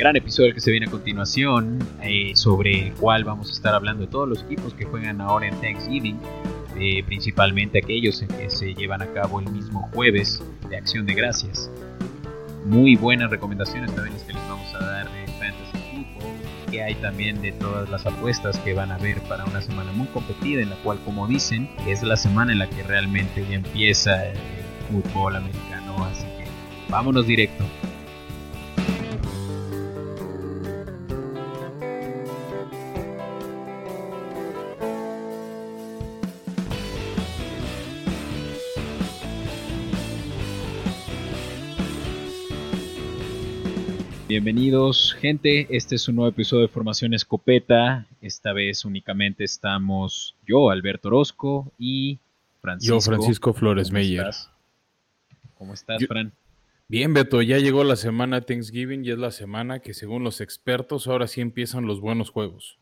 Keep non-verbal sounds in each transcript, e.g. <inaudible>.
gran episodio que se viene a continuación, eh, sobre el cual vamos a estar hablando de todos los equipos que juegan ahora en Thanksgiving, eh, principalmente aquellos que se llevan a cabo el mismo jueves de Acción de Gracias. Muy buenas recomendaciones también las que les vamos a dar de Fantasy Football, que hay también de todas las apuestas que van a haber para una semana muy competida, en la cual, como dicen, es la semana en la que realmente ya empieza el fútbol americano, así que vámonos directo. Bienvenidos, gente. Este es un nuevo episodio de Formación Escopeta. Esta vez únicamente estamos yo, Alberto Orozco, y Francisco. Yo, Francisco Flores Meyer. ¿Cómo estás, Fran? Bien, Beto, ya llegó la semana Thanksgiving y es la semana que, según los expertos, ahora sí empiezan los buenos juegos.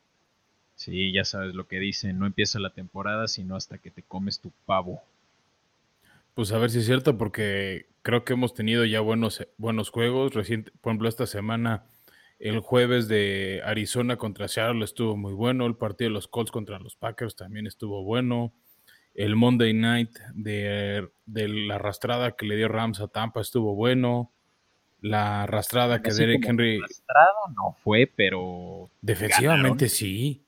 Sí, ya sabes lo que dicen: no empieza la temporada sino hasta que te comes tu pavo. Pues a ver si es cierto, porque creo que hemos tenido ya buenos, buenos juegos. Reciente, por ejemplo, esta semana, el jueves de Arizona contra Seattle estuvo muy bueno. El partido de los Colts contra los Packers también estuvo bueno. El Monday night de, la arrastrada que le dio Rams a Tampa estuvo bueno. La arrastrada que Derek Henry. Arrastrado no fue, pero. Defensivamente sí.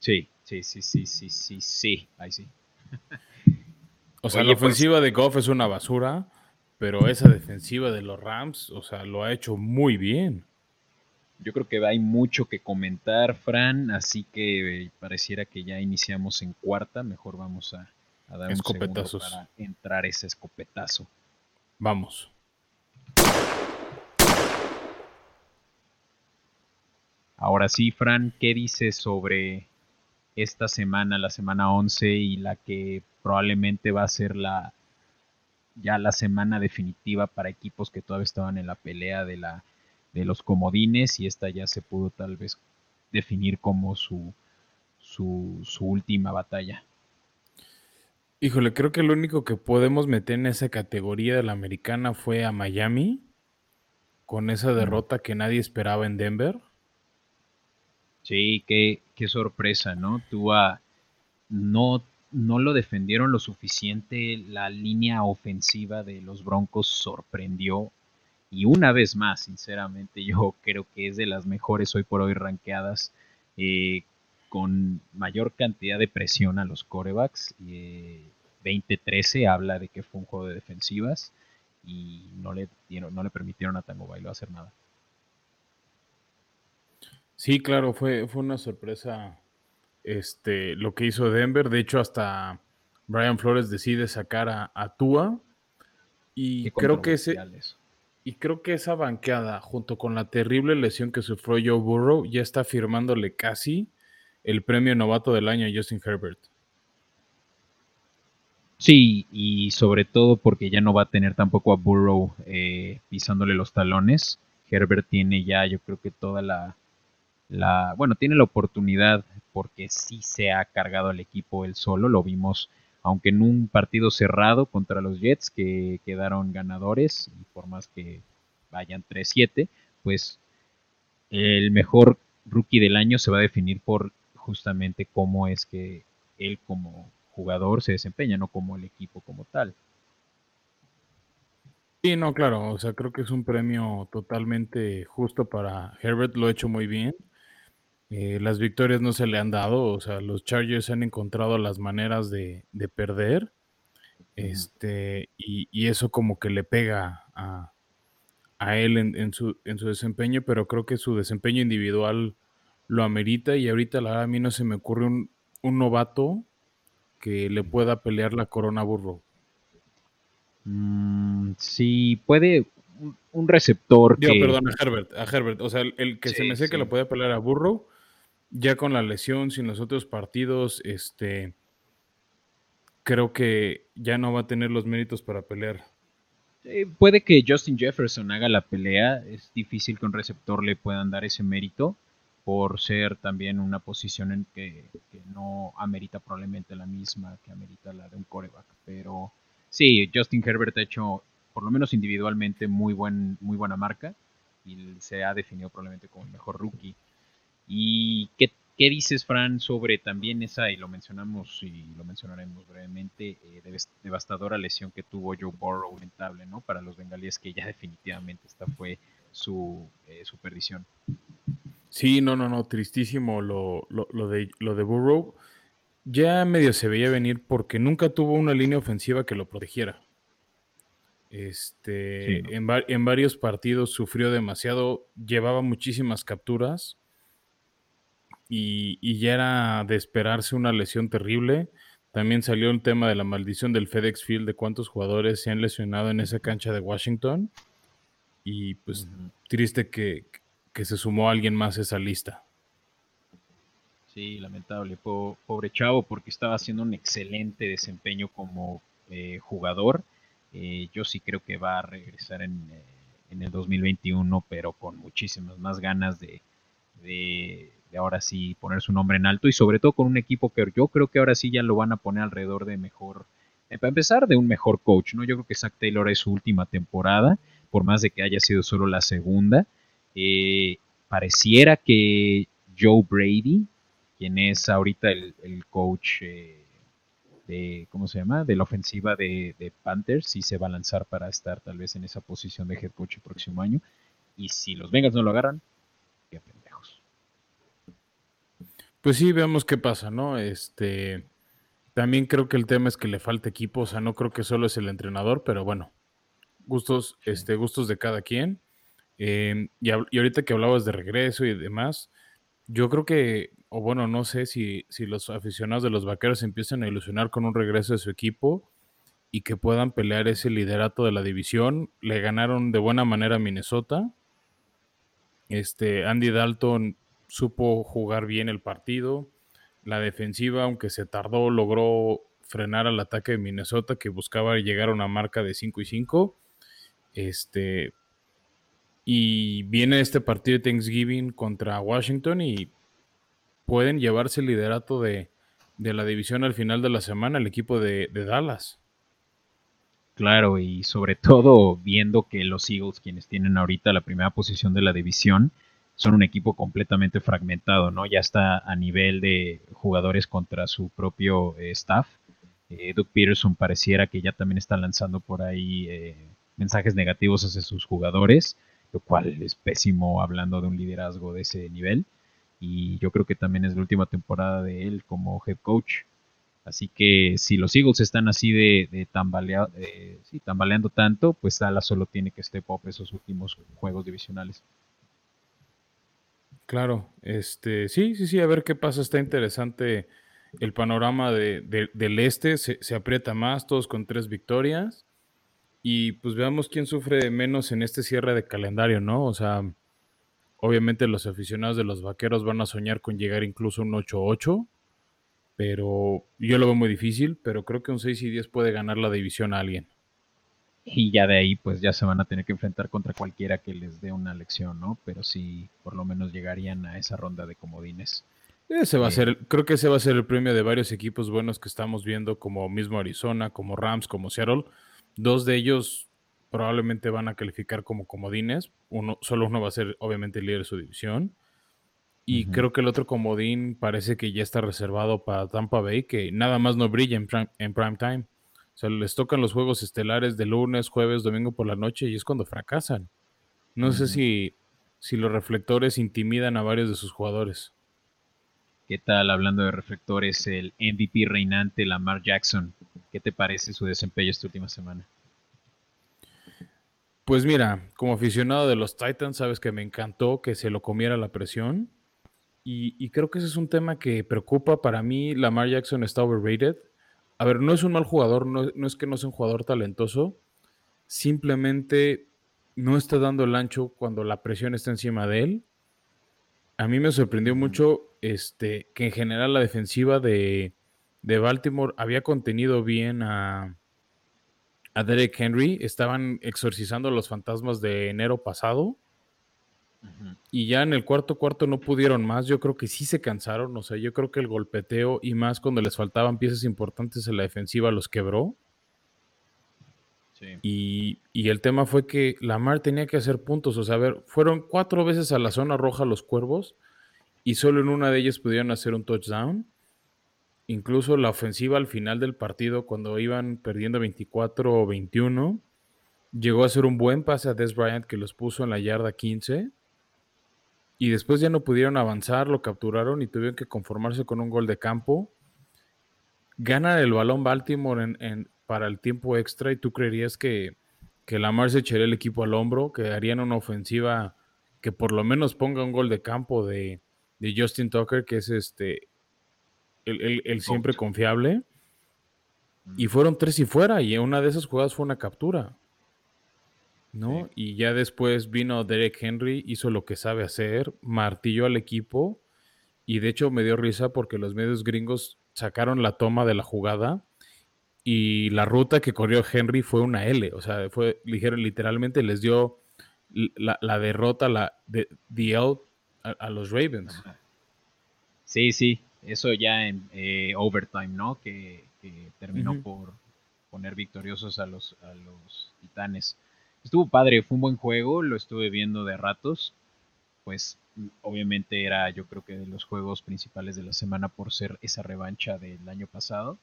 Sí, sí, sí, sí, sí, sí, sí. Ahí sí. <laughs> O sea, la pues ofensiva de Goff es una basura, pero esa defensiva de los Rams, o sea, lo ha hecho muy bien. Yo creo que hay mucho que comentar, Fran, así que eh, pareciera que ya iniciamos en cuarta. Mejor vamos a, dar un segundo para entrar ese escopetazo. Vamos. Ahora sí, Fran, ¿qué dices sobre esta semana, la semana 11 y la que probablemente va a ser la ya la semana definitiva para equipos que todavía estaban en la pelea de la de los comodines y esta ya se pudo tal vez definir como su su, su última batalla. Híjole, creo que lo único que podemos meter en esa categoría de la americana fue a Miami con esa derrota que nadie esperaba en Denver. Sí, qué, qué sorpresa, ¿no? Tua no no lo defendieron lo suficiente, la línea ofensiva de los Broncos sorprendió y una vez más, sinceramente, <laughs> yo creo que es de las mejores hoy por hoy rankeadas eh, con mayor cantidad de presión a los corebacks. Eh, 2013 habla de que fue un juego de defensivas y no le, no le permitieron a Tango Bailo hacer nada. Sí, claro, fue, fue una sorpresa este, lo que hizo Denver. De hecho, hasta Brian Flores decide sacar a, Tua. Y creo que ese. Y creo que esa banqueada, junto con la terrible lesión que sufrió Joe Burrow, ya está firmándole casi el premio novato del año a Justin Herbert. Sí, y sobre todo porque ya no va a tener tampoco a Burrow eh, pisándole los talones. Herbert tiene ya, yo creo que toda la, la, bueno, tiene la oportunidad porque sí se ha cargado el equipo él solo, lo vimos aunque en un partido cerrado contra los Jets que quedaron ganadores y por más que vayan 3-7, pues el mejor rookie del año se va a definir por justamente cómo es que él como jugador se desempeña, no como el equipo como tal. Sí, no, claro, o sea, creo que es un premio totalmente justo para Herbert, lo ha hecho muy bien. Eh, las victorias no se le han dado, o sea, los Chargers han encontrado las maneras de, perder, este, y, eso como que le pega a, él en, su, en su desempeño, pero creo que su desempeño individual lo amerita y ahorita la verdad a mí no se me ocurre un, novato que le pueda pelear la corona burro. Mm, sí, puede un, receptor Digo, perdón, a Herbert, a Herbert. O sea, el, que se me sé que le puede pelear a Burrow, ya con la lesión, sin los otros partidos, este, creo que ya no va a tener los méritos para pelear. puede que Justin Jefferson haga la pelea, es difícil que un receptor le puedan dar ese mérito por ser también una posición en que, no amerita probablemente la misma que amerita la de un coreback, pero sí, Justin Herbert ha hecho por lo menos individualmente muy buen muy buena marca y se ha definido probablemente como el mejor rookie. ¿Y qué, dices, Fran, sobre también esa, y lo mencionamos y lo mencionaremos brevemente, eh, devastadora lesión que tuvo Joe Burrow, lamentable, ¿no? Para los bengalíes, que ya definitivamente esta fue su, eh, su perdición. Sí, no, no, no, tristísimo lo, de, lo de Burrow. Ya medio se veía venir porque nunca tuvo una línea ofensiva que lo protegiera. Este, en, en, varios partidos sufrió demasiado, llevaba muchísimas capturas y, ya era de esperarse una lesión terrible. También salió el tema de la maldición del FedEx Field, de cuántos jugadores se han lesionado en esa cancha de Washington. Y pues triste que, se sumó alguien más a esa lista. Sí, lamentable, pobre chavo, porque estaba haciendo un excelente desempeño como eh, jugador. Eh, yo sí creo que va a regresar en, eh, en, el 2021, pero con muchísimas más ganas de, de ahora sí poner su nombre en alto y sobre todo con un equipo que yo creo que ahora sí ya lo van a poner alrededor de mejor, eh, para empezar, de un mejor coach, ¿no? Yo creo que Zach Taylor es su última temporada, por más de que haya sido solo la segunda. Eh, pareciera que Joe Brady, quien es ahorita el, coach eh, de, ¿cómo se llama? De la ofensiva de, de, Panthers, sí se va a lanzar para estar tal vez en esa posición de head coach el próximo año. Y si los Bengals no lo agarran, Pues sí, veamos qué pasa, ¿no? Este, también creo que el tema es que le falta equipo, o sea, no creo que solo es el entrenador, pero bueno, gustos, este, gustos de cada quien. Em, y, ahorita que hablabas de regreso y demás, yo creo que, o bueno, no sé si, si los aficionados de los vaqueros empiezan a ilusionar con un regreso de su equipo y que puedan pelear ese liderato de la división. Le ganaron de buena manera a Minnesota. Este, Andy Dalton supo jugar bien el partido. La defensiva, aunque se tardó, logró frenar al ataque de Minnesota que buscaba llegar a una marca de 5 y 5. Este, y viene este partido de Thanksgiving contra Washington y pueden llevarse el liderato de, la división al final de la semana, el equipo de, de, Dallas. Claro, y sobre todo viendo que los Eagles, quienes tienen ahorita la primera posición de la división, son un equipo completamente fragmentado, ¿no? Ya está a nivel de jugadores contra su propio eh, staff. Eh, Doug Peterson pareciera que ya también está lanzando por ahí eh, mensajes negativos hacia sus jugadores, lo cual es pésimo hablando de un liderazgo de ese nivel. Y yo creo que también es la última temporada de él como head coach. Así que si los Eagles están así de, de tambaleando tanto, pues Dallas solo tiene que step up esos últimos juegos divisionales. Claro, este, sí, sí, sí, a ver qué pasa. Está interesante el panorama de, del este, se, aprieta más, todos con tres victorias. Y pues veamos quién sufre menos en este cierre de calendario, ¿no? O sea, obviamente los aficionados de los vaqueros van a soñar con llegar incluso a un 8-8, pero yo lo veo muy difícil, pero creo que un 6 y 10 puede ganar la división a alguien y ya de ahí pues ya se van a tener que enfrentar contra cualquiera que les dé una lección, ¿no? Pero sí, por lo menos llegarían a esa ronda de comodines. Ese va a eh, ser, creo que ese va a ser el premio de varios equipos buenos que estamos viendo, como mismo Arizona, como Rams, como Seattle. Dos de ellos probablemente van a calificar como comodines. Uno, solo uno va a ser obviamente el líder de su división. Y creo que el otro comodín parece que ya está reservado para Tampa Bay, que nada más no brilla en en prime time. O sea, les tocan los juegos estelares de lunes, jueves, domingo por la noche y es cuando fracasan. No sé si, si los reflectores intimidan a varios de sus jugadores. ¿Qué tal, hablando de reflectores, el MVP reinante Lamar Jackson? ¿Qué te parece su desempeño esta última semana? Pues mira, como aficionado de los Titans, sabes que me encantó que se lo comiera la presión. Y, y creo que ese es un tema que preocupa. Para mí, Lamar Jackson está overrated a ver, no es un mal jugador, no, es que no sea un jugador talentoso, simplemente no está dando el ancho cuando la presión está encima de él. A mí me sorprendió mucho este, que en general la defensiva de, Baltimore había contenido bien a, a Derek Henry. Estaban exorcizando los fantasmas de enero pasado. Y ya en el cuarto cuarto no pudieron más. Yo creo que sí se cansaron. O sea, yo creo que el golpeteo y más cuando les faltaban piezas importantes en la defensiva los quebró. Y, el tema fue que Lamar tenía que hacer puntos. O sea, a ver, fueron cuatro veces a la zona roja los cuervos y solo en una de ellas pudieron hacer un touchdown. Incluso la ofensiva al final del partido, cuando iban perdiendo 24 o 21, llegó a hacer un buen pase a Des Bryant que los puso en la yarda 15. Y después ya no pudieron avanzar, lo capturaron y tuvieron que conformarse con un gol de campo. Gana el balón Baltimore en, para el tiempo extra y tú creerías que, que Lamar se echaría el equipo al hombro, que harían una ofensiva que por lo menos ponga un gol de campo de, de Justin Tucker, que es este el, siempre confiable. Y fueron tres y fuera, y una de esas jugadas fue una captura. ¿No? Y ya después vino Derek Henry, hizo lo que sabe hacer, martilló al equipo. Y de hecho me dio risa porque los medios gringos sacaron la toma de la jugada y la ruta que corrió Henry fue una L. O sea, fue, dijeron literalmente, les dio la, derrota, la de, the a, los Ravens. Sí, sí, eso ya en eh, overtime, ¿no? Que, terminó por poner victoriosos a los, a los titanes. Estuvo padre, fue un buen juego, lo estuve viendo de ratos. Pues obviamente era yo creo que de los juegos principales de la semana por ser esa revancha del año pasado.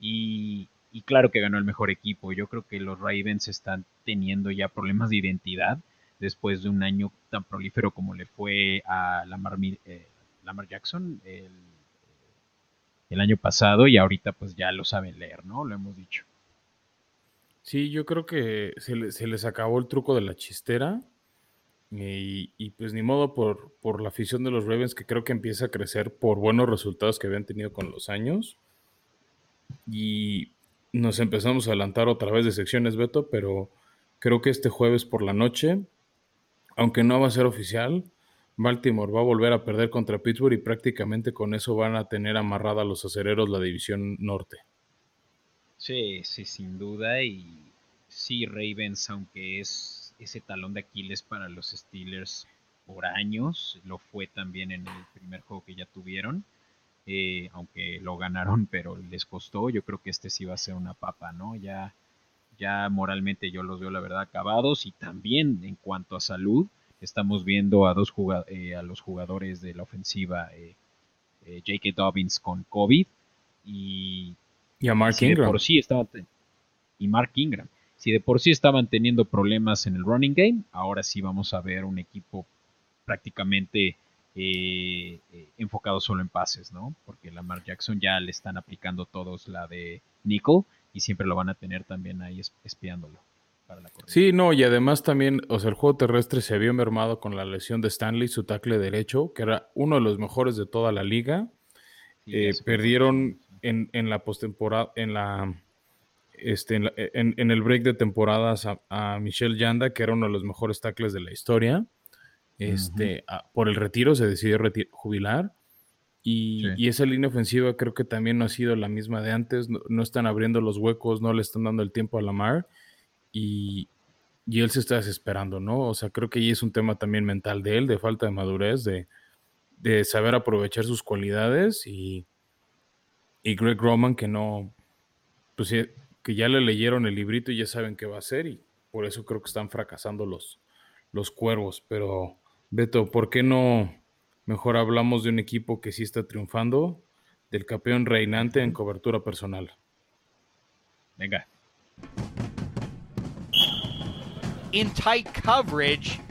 Y, claro que ganó el mejor equipo. Yo creo que los Ravens están teniendo ya problemas de identidad después de un año tan prolífero como le fue a Lamar, eh, Lamar Jackson el, el, año pasado y ahorita pues ya lo saben leer, ¿no? Lo hemos dicho. Sí, yo creo que se, se les acabó el truco de la chistera y, y, pues ni modo por, por la afición de los Ravens que creo que empieza a crecer por buenos resultados que habían tenido con los años. Y nos empezamos a adelantar otra vez de secciones, Beto, pero creo que este jueves por la noche aunque no va a ser oficial, Baltimore va a volver a perder contra Pittsburgh y prácticamente con eso van a tener amarrada a los acereros la división norte. Sí, sí, sin duda. Y sí, Ravens, aunque es ese talón de Aquiles para los Steelers por años, lo fue también en el primer juego que ya tuvieron. Eh, aunque lo ganaron, pero les costó. Yo creo que este sí va a ser una papa, ¿no? Ya ya moralmente yo los veo la verdad acabados y también en cuanto a salud estamos viendo a dos eh, a los jugadores de la ofensiva eh, eh, J.K. Dobbins con COVID y, y a Mark Ingram. por sí estaba, y Mark Ingram. Si de por sí estaban teniendo problemas en el running game, ahora sí vamos a ver un equipo prácticamente enfocado solo en pases, ¿no? Porque la Mark Jackson ya le están aplicando todos la de Nickel y siempre lo van a tener también ahí espiándolo. Para la sí, no, y además también, o sea, el juego terrestre se había mermado con la lesión de Stanley, su tackle derecho, que era uno de los mejores de toda la liga. Eh, perdieron en, la postemporada, en la este, en, el break de temporadas a, Michelle Yanda, que era uno de los mejores tackles de la historia. Este, por el retiro se decidió jubilar. Y, esa línea ofensiva creo que también no ha sido la misma de antes. No, están abriendo los huecos, no le están dando el tiempo a Lamar. Y, y él se está desesperando, ¿no? O sea, creo que ahí es un tema también mental de él, de falta de madurez, de, de saber aprovechar sus cualidades. Y, y Greg Roman, que no, pues que ya le leyeron el librito y ya saben qué va a hacer. Y por eso creo que están fracasando los, los cuervos. Pero, Beto, ¿por qué no? Mejor hablamos de un equipo que sí está triunfando, del campeón reinante en cobertura personal. Venga. In tight coverage.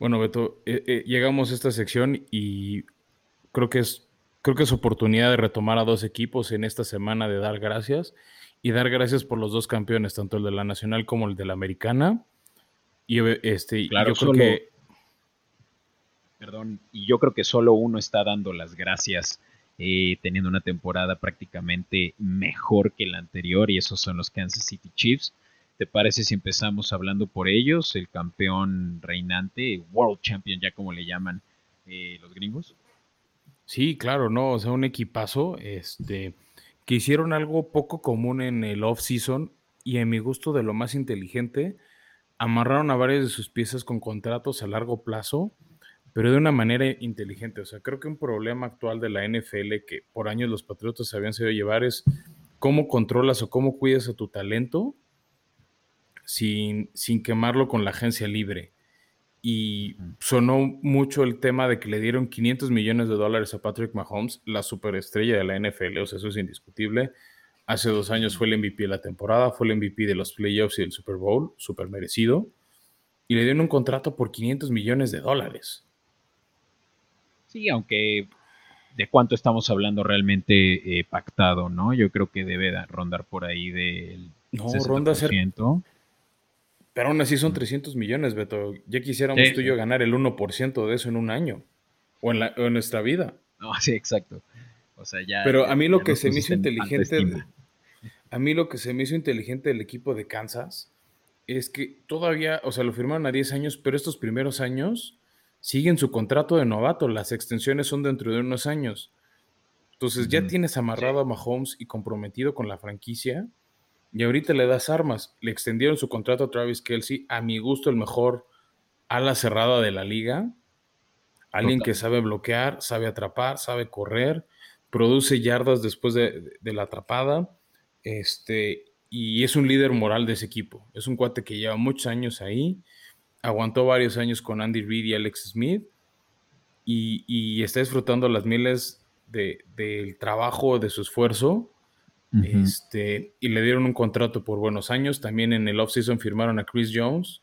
Bueno, Beto, eh, eh, llegamos a esta sección y creo que es creo que es oportunidad de retomar a dos equipos en esta semana de dar gracias y dar gracias por los dos campeones, tanto el de la nacional como el de la americana. Y este, claro, yo creo que. Perdón, y yo creo que solo uno está dando las gracias, eh, teniendo una temporada prácticamente mejor que la anterior, y esos son los Kansas City Chiefs. ¿Te parece si empezamos hablando por ellos? El campeón reinante, World Champion, ya como le llaman eh, los gringos. Sí, claro, no, o sea, un equipazo, este, que hicieron algo poco común en el off-season y en mi gusto de lo más inteligente amarraron a varias de sus piezas con contratos a largo plazo pero de una manera inteligente. O sea, creo que un problema actual de la NFL que por años los Patriotas habían sabido llevar es cómo controlas o cómo cuidas a tu talento sin, sin quemarlo con la agencia libre. Y sonó mucho el tema de que le dieron 500 millones de dólares a Patrick Mahomes, la superestrella de la NFL, o sea, eso es indiscutible. Hace dos años fue el MVP de la temporada, fue el MVP de los playoffs y del Super Bowl, súper merecido. Y le dieron un contrato por 500 millones de dólares. Sí, aunque de cuánto estamos hablando realmente eh, pactado, ¿no? Yo creo que debe rondar por ahí del no, ronda ser, Pero aún así son 300 millones, Beto. Ya quisiéramos tú y yo ganar el 1% de eso en un año. O en, en nuestra vida. No, <laughs> sí, exacto. O sea, ya. Pero a mí lo que se me hizo inteligente. A mí lo que se me hizo inteligente del equipo de Kansas es que todavía, o sea, lo firmaron a 10 años, pero estos primeros años siguen su contrato de novato, las extensiones son dentro de unos años. Entonces ya tienes amarrado a Mahomes y comprometido con la franquicia y ahorita le das armas. Le extendieron su contrato a Travis Kelsey, a mi gusto el mejor ala cerrada de la liga. Alguien que sabe bloquear, sabe atrapar, sabe correr, produce yardas después de, de, la atrapada. Este, y es un líder moral de ese equipo. Es un cuate que lleva muchos años ahí aguantó varios años con Andy Reid y Alex Smith y, está disfrutando las miles del trabajo, de su esfuerzo. Este, y le dieron un contrato por buenos años. También en el offseason firmaron a Chris Jones,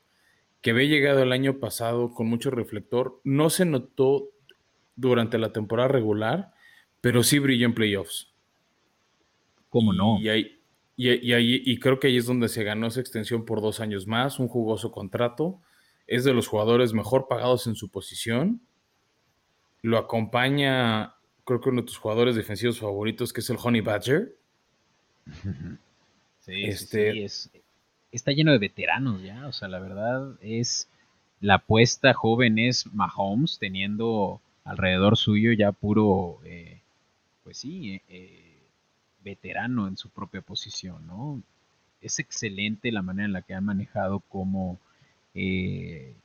que había llegado el año pasado con mucho reflector. No se notó durante la temporada regular, pero sí brilló en playoffs. ¿Cómo no? Y, ahí, y, y creo que ahí es donde se ganó esa extensión por dos años más, un jugoso contrato es de los jugadores mejor pagados en su posición. Lo acompaña, creo que uno de tus jugadores defensivos favoritos, que es el Honey Badger. <laughs> Sí, este, sí, está lleno de veteranos ya. O sea, la verdad es la apuesta joven es Mahomes teniendo alrededor suyo ya puro, eh, pues sí, eh, veterano en su propia posición, ¿no? Es excelente la manera en la que ha manejado como eh,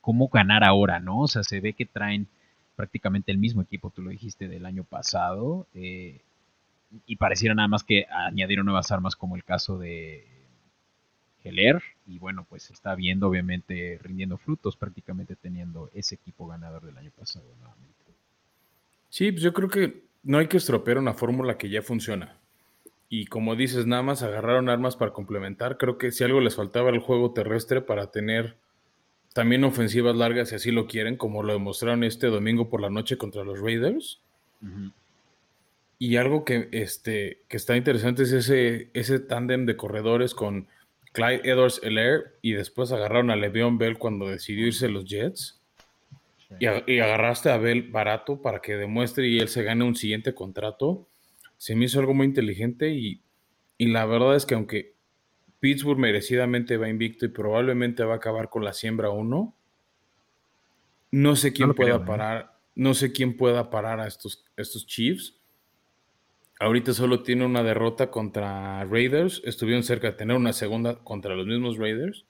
cómo ganar ahora, ¿no? O sea, se ve que traen prácticamente el mismo equipo, tú lo dijiste, del año pasado, eh, y pareciera nada más que añadieron nuevas armas como el caso de Heller, y bueno, pues está viendo, obviamente, rindiendo frutos, prácticamente teniendo ese equipo ganador del año pasado nuevamente. Sí, pues yo creo que no hay que estropear una fórmula que ya funciona. Y como dices, nada más agarraron armas para complementar. Creo que si algo les faltaba el juego terrestre para tener también ofensivas largas, si así lo quieren, como lo demostraron este domingo por la noche contra los Raiders. Y algo que, este, que está interesante es ese, ese tándem de corredores con Clyde Edwards Elair y después agarraron a Le'Veon Bell cuando decidió irse los Jets. Y, y, agarraste a Bell barato para que demuestre y él se gane un siguiente contrato se me hizo algo muy inteligente y, la verdad es que aunque Pittsburgh merecidamente va invicto y probablemente va a acabar con la siembra 1, no sé quién pueda ¿eh? parar, no sé quién pueda parar a estos, estos Chiefs. Ahorita solo tiene una derrota contra Raiders. Estuvieron cerca de tener una segunda contra los mismos Raiders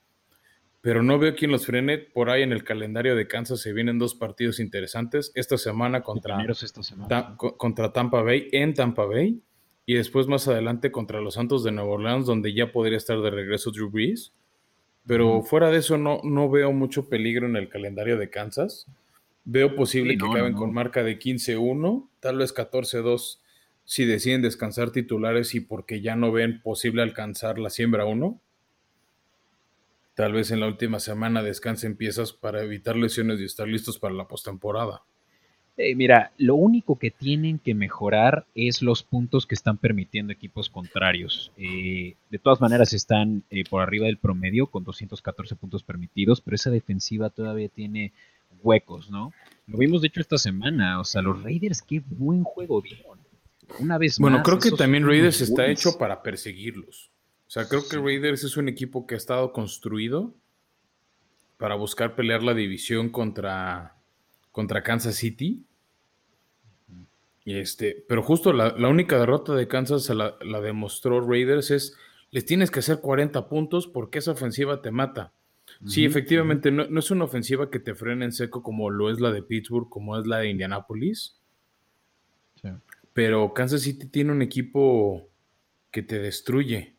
pero no veo quién los frene. Por ahí en el calendario de Kansas se vienen dos partidos interesantes. Esta semana contra, contra Tampa Bay en Tampa Bay y después más adelante contra los Santos de Nueva Orleans, donde ya podría estar de regreso Drew Brees. Pero fuera de eso no, no veo mucho peligro en el calendario de Kansas. Veo posible que acaben con marca de 15-1, tal vez 14-2 si deciden descansar titulares y porque ya no ven posible alcanzar la siembra 1 Tal vez en la última semana descansen piezas para evitar lesiones y estar listos para la postemporada. Eh, mira, lo único que tienen que mejorar es los puntos que están permitiendo equipos contrarios. Eh, de todas maneras están eh, por arriba del promedio con 214 puntos permitidos, pero esa defensiva todavía tiene huecos, ¿no? Lo vimos de hecho esta semana, o sea, los Raiders qué buen juego dieron. Una vez bueno, más. Bueno, creo que también Raiders está hecho para perseguirlos. O sea, creo que Raiders es un equipo que ha estado construido para buscar pelear la división contra, contra Kansas City. Y este, pero justo la, única derrota de Kansas la, demostró Raiders es, les tienes que hacer 40 puntos porque esa ofensiva te mata. Sí, efectivamente, no, es una ofensiva que te frene en seco como lo es la de Pittsburgh, como es la de Indianapolis. Pero Kansas City tiene un equipo que te destruye,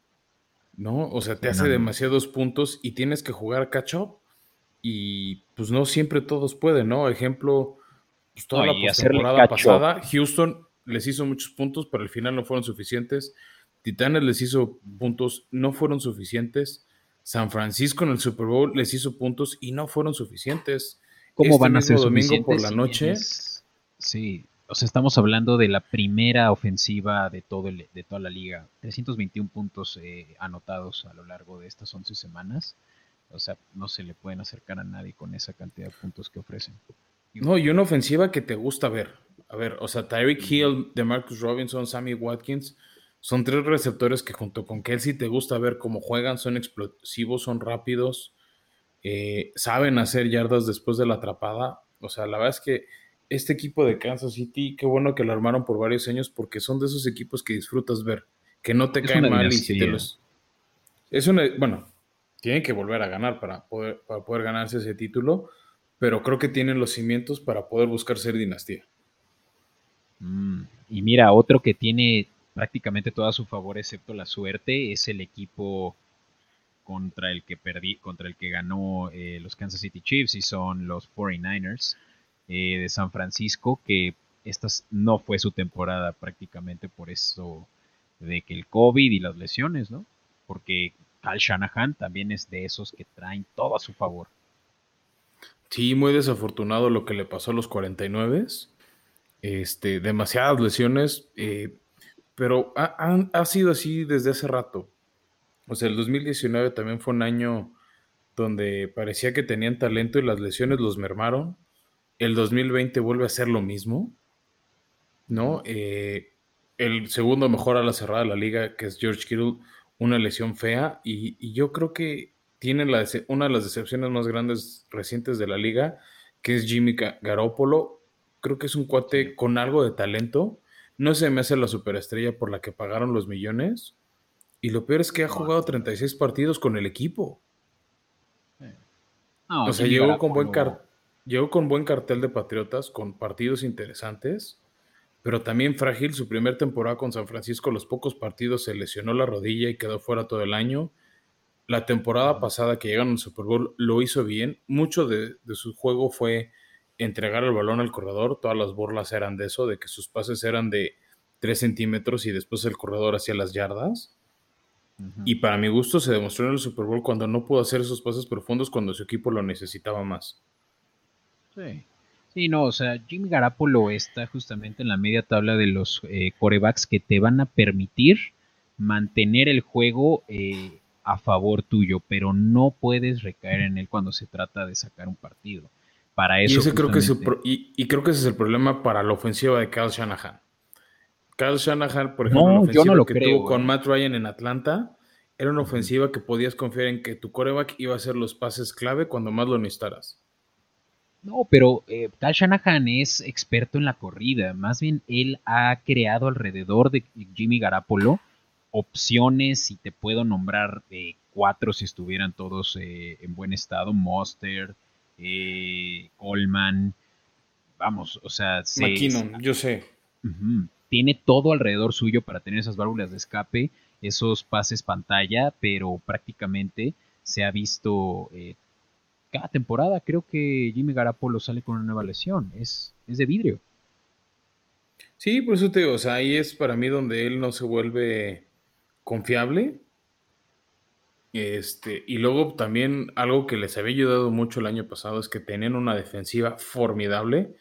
¿no? O sea, te hace demasiados puntos y tienes que jugar catch-up y pues no siempre todos pueden, ¿no? Ejemplo, pues toda la temporada pasada, Houston les hizo muchos puntos, pero al final no fueron suficientes. Titanes les hizo puntos, no fueron suficientes. San Francisco en el Super Bowl les hizo puntos y no fueron suficientes. ¿Cómo este van a ser domingo por la noche? Sí, o sea, estamos hablando de la primera ofensiva de, todo de toda la liga. 321 puntos eh, anotados a lo largo de estas 11 semanas. O sea, no se le pueden acercar a nadie con esa cantidad de puntos que ofrecen. No, y una ofensiva que te gusta ver. A ver, o sea, Tyreek Hill, DeMarcus Robinson, Sammy Watkins, son tres receptores que junto con Kelsey te gusta ver cómo juegan, son explosivos, son rápidos, eh, saben hacer yardas después de la atrapada. O sea, la verdad es que este equipo de Kansas City, qué bueno que lo armaron por varios años porque son de esos equipos que disfrutas ver, que no te caen mal y si te los... Es una, bueno, tienen que volver a ganar para poder, para poder ganarse ese título, pero creo que tienen los cimientos para poder buscar ser dinastía. Mm, y mira, otro que tiene prácticamente todo a su favor excepto la suerte es el equipo contra el que perdí, contra el que ganó eh, los Kansas City Chiefs y son los 49ers eh, de San Francisco, que esta no fue su temporada prácticamente por eso de que el COVID y las lesiones, ¿no? Porque Cal Shanahan también es de esos que traen todo a su favor. Sí, muy desafortunado lo que le pasó a los 49. Este, demasiadas lesiones, eh, pero ha, ha, sido así desde hace rato. O sea, el 2019 también fue un año donde parecía que tenían talento y las lesiones los mermaron. El 2020 vuelve a ser lo mismo, ¿no? Eh, el segundo mejor a la cerrada de la liga, que es George Kittle, una lesión fea y, yo creo que tiene la, una de las decepciones más grandes recientes de la liga, que es Jimmy Garoppolo. Creo que es un cuate con algo de talento. No se me hace la superestrella por la que pagaron los millones. Y lo peor es que ha jugado 36 partidos con el equipo. o sea, llegó con, buen llegó con buen cartel de Patriotas, con partidos interesantes pero también frágil. Su primer temporada con San Francisco, los pocos partidos se lesionó la rodilla y quedó fuera todo el año. La temporada pasada que llegaron al Super Bowl lo hizo bien. Mucho de, su juego fue entregar el balón al corredor. Todas las borlas eran de eso, de que sus pases eran de 3 centímetros y después el corredor hacía las yardas. Y para mi gusto se demostró en el Super Bowl cuando no pudo hacer esos pases profundos cuando su equipo lo necesitaba más. Sí. Sí, no, o sea, Jimmy Garapolo está justamente en la media tabla de los eh, corebacks que te van a permitir mantener el juego eh, a favor tuyo, pero no puedes recaer en él cuando se trata de sacar un partido. Para eso. Y, creo que y, creo que ese es el problema para la ofensiva de Kyle Shanahan. Kyle Shanahan, por ejemplo, la ofensiva que tuvo con Matt Ryan en Atlanta, era una ofensiva que podías confiar en que tu coreback iba a hacer los pases clave cuando más lo necesitaras. No, pero eh, Tal Shanahan es experto en la corrida. Más bien, él ha creado alrededor de Jimmy Garapolo opciones y te puedo nombrar eh, cuatro si estuvieran todos eh, en buen estado. Monster, eh, Coleman, vamos, o sea... McKinnon, yo sé. tiene todo alrededor suyo para tener esas válvulas de escape, esos pases pantalla, pero prácticamente se ha visto cada temporada creo que Jimmy Garapolo sale con una nueva lesión. Es, es de vidrio. Sí, por eso te digo, o sea, ahí es para mí donde él no se vuelve confiable. Este, y luego también algo que les había ayudado mucho el año pasado es que tenían una defensiva formidable,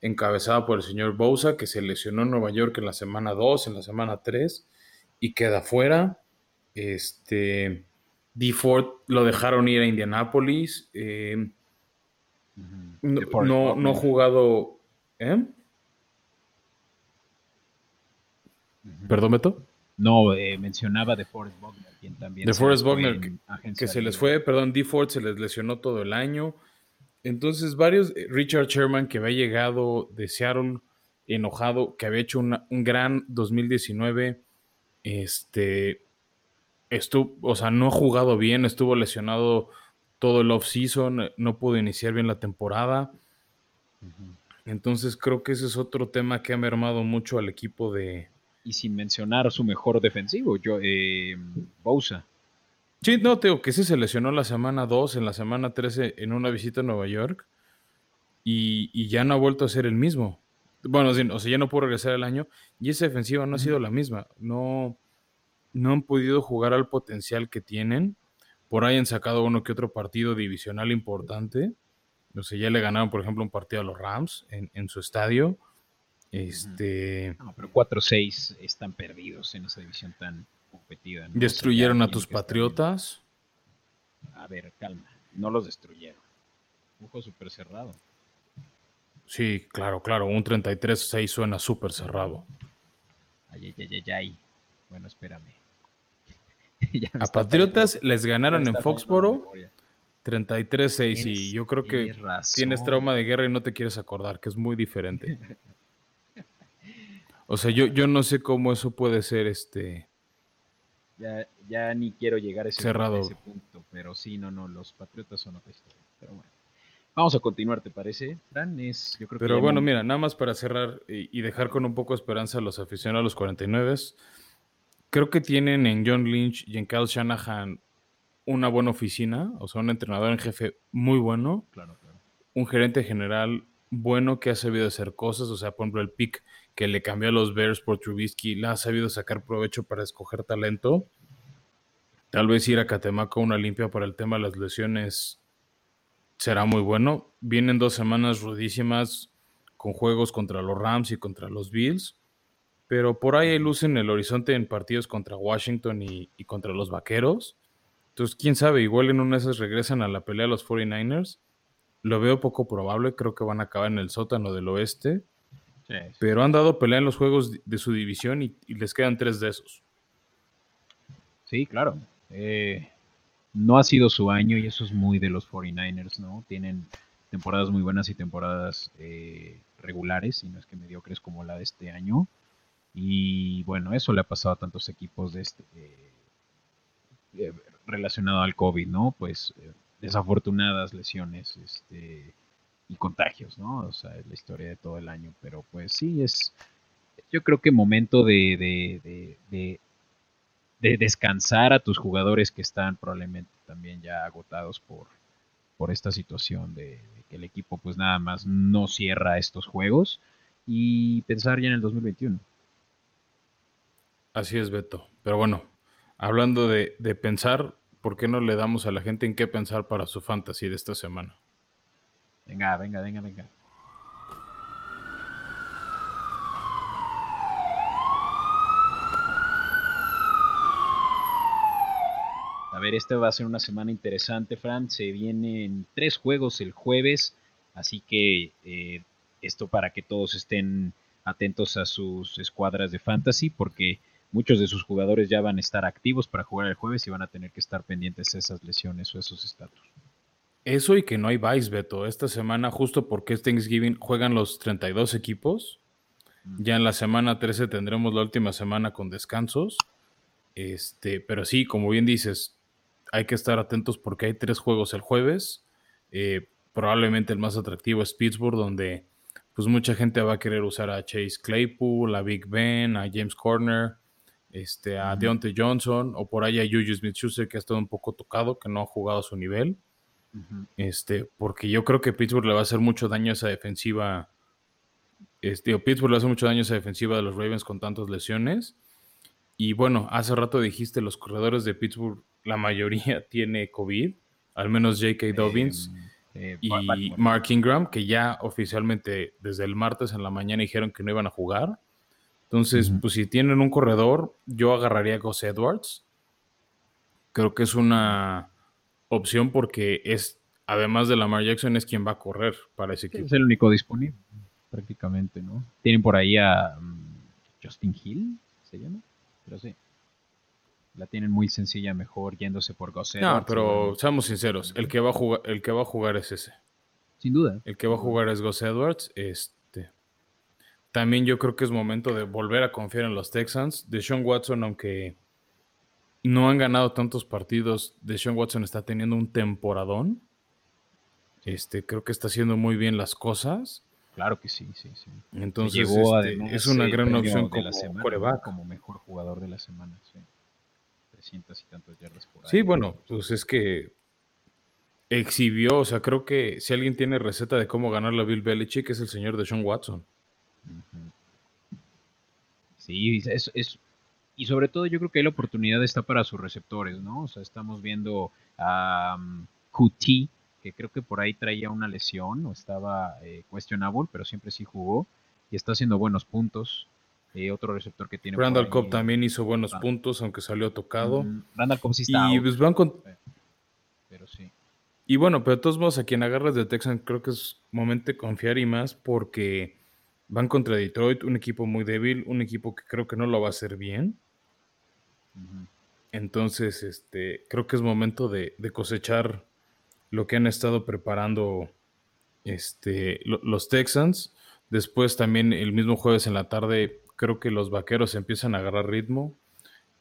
encabezada por el señor Bosa, que se lesionó en Nueva York en la semana 2, en la semana 3, y queda fuera. Este, D. Ford lo dejaron ir a Indianapolis. Eh, no, no, ha jugado. ¿eh? ¿Perdón, Beto? No, eh, mencionaba de Forrest Wagner, quien también. De Forrest Wagner, que, se les fue, perdón, D. Ford se les lesionó todo el año. Entonces, varios. Richard Sherman, que había llegado de Seattle enojado, que había hecho un gran 2019. Este estuvo, o sea, no ha jugado bien, estuvo lesionado todo el off-season, no pudo iniciar bien la temporada. Entonces creo que ese es otro tema que ha mermado mucho al equipo de... Y sin mencionar su mejor defensivo, yo, eh, Bousa. Sí, no, Teo, que ese se lesionó la semana 2, en la semana 13 en una visita a Nueva York y, ya no ha vuelto a ser el mismo. Bueno, o sea, ya no pudo regresar el año y esa defensiva no ha sido la misma. No, no han podido jugar al potencial que tienen. Por ahí han sacado uno que otro partido divisional importante. No sé, ya le ganaron, por ejemplo, un partido a los Rams en, su estadio. Este. No, pero 4-6 están perdidos en esa división tan competida. ¿Destruyeron a tus Patriotas? A ver, calma. No los destruyeron. Un juego súper cerrado. Sí, claro, claro. Un 33-6 suena súper cerrado. Ay, ay, ay, ay. Bueno, espérame. <laughs> a Patriotas les ganaron en Foxboro 33-6 y yo creo que tienes trauma de guerra y no te quieres acordar, que es muy diferente. O sea, yo, yo no sé cómo eso puede ser este... Ya, ya ni quiero llegar a ese, Cerrado. punto, pero sí, no, no, los Patriotas son otra historia. Pero bueno. Vamos a continuar, ¿te parece, Fran? Es, yo creo pero bueno, mira, nada más para cerrar y, dejar con un poco de esperanza a los aficionados a los 49 creo que tienen en John Lynch y en Kyle Shanahan una buena oficina, o sea, un entrenador en jefe muy bueno, claro, claro. un gerente general bueno que ha sabido hacer cosas, o sea, por ejemplo, el pick que le cambió a los Bears por Trubisky, la ha sabido sacar provecho para escoger talento. Tal vez ir a Catemaco una limpia para el tema de las lesiones será muy bueno. Vienen dos semanas rudísimas con juegos contra los Rams y contra los Bills. Pero por ahí hay luz en el horizonte en partidos contra Washington y, contra los Vaqueros. Entonces, quién sabe, igual en una de esas regresan a la pelea los 49ers. Lo veo poco probable, creo que van a acabar en el sótano del oeste. Pero han dado pelea en los juegos de su división y, les quedan tres de esos. Sí, claro. Eh, no ha sido su año y eso es muy de los 49ers, ¿no? Tienen temporadas muy buenas y temporadas eh, regulares, y no es que mediocres como la de este año. Y bueno, eso le ha pasado a tantos equipos de este, eh, eh, relacionado al COVID, ¿no? Pues eh, desafortunadas lesiones este, y contagios, ¿no? O sea, es la historia de todo el año. Pero pues sí, es yo creo que momento de, de, de, de descansar a tus jugadores que están probablemente también ya agotados por, por esta situación de, que el equipo pues nada más no cierra estos juegos y pensar ya en el 2021. Así es, Beto. Pero bueno, hablando de, pensar, ¿por qué no le damos a la gente en qué pensar para su fantasy de esta semana? Venga, venga, venga, venga. A ver, esta va a ser una semana interesante, Fran. Se vienen tres juegos el jueves, así que eh, esto para que todos estén atentos a sus escuadras de fantasy, porque muchos de sus jugadores ya van a estar activos para jugar el jueves y van a tener que estar pendientes de esas lesiones o esos estatus. Eso y que no hay vice, Beto. Esta semana, justo porque es Thanksgiving, juegan los 32 equipos. Ya en la semana 13 tendremos la última semana con descansos. Este, pero sí, como bien dices, hay que estar atentos porque hay tres juegos el jueves. Eh, probablemente el más atractivo es Pittsburgh, donde pues mucha gente va a querer usar a Chase Claypool, a Big Ben, a James Corner este, a Deontay Johnson, o por ahí a Juju Smith-Schuster, que ha estado un poco tocado, que no ha jugado a su nivel. este, porque yo creo que Pittsburgh le va a hacer mucho daño a esa defensiva. Este, o Pittsburgh le hace mucho daño a esa defensiva de los Ravens con tantas lesiones. Y bueno, hace rato dijiste, los corredores de Pittsburgh, la mayoría <laughs> tiene COVID, al menos J.K. Dobbins eh, y Mark Ingram, que ya oficialmente desde el martes en la mañana dijeron que no iban a jugar. Entonces, pues si tienen un corredor, yo agarraría a Gus Edwards. Creo que es una opción porque es, además de Lamar Jackson, es quien va a correr para ese equipo. Es el único disponible, prácticamente, ¿no? Tienen por ahí a mm, Justin Hill, se llama, pero sí. La tienen muy sencilla, mejor yéndose por Gus Edwards. No, pero seamos sinceros, el que va a jugar, el que va a jugar es ese. Sin duda. El que va a jugar es Gus Edwards. Es, también yo creo que es momento de volver a confiar en los Texans. De Sean Watson, aunque no han ganado tantos partidos. De Sean Watson está teniendo un temporadón. Este, creo que está haciendo muy bien las cosas. Claro que sí, sí, sí. Entonces, este, es una gran opción de la semana, como mejor jugador de la semana. Sí. 300 y tantos yardas por Sí, bueno, pues es que exhibió, o sea, creo que si alguien tiene receta de cómo ganar la Bill Belichick es el señor de Sean Watson. Sí, es, es, y sobre todo yo creo que la oportunidad está para sus receptores, ¿no? O sea, estamos viendo a um, QT, que creo que por ahí traía una lesión o estaba eh, questionable, pero siempre sí jugó y está haciendo buenos puntos. Eh, otro receptor que tiene. Randall Cobb también hizo buenos puntos, aunque salió tocado. Randall Cobb sí está. Y pues van con... Pero sí. Y bueno, pero de todos modos, a quien agarras de Texan, creo que es momento de confiar y más porque van contra Detroit, un equipo muy débil, un equipo que creo que no lo va a hacer bien. Entonces, este, creo que es momento de, cosechar lo que han estado preparando este, los Texans. Después también el mismo jueves en la tarde creo que los vaqueros empiezan a agarrar ritmo.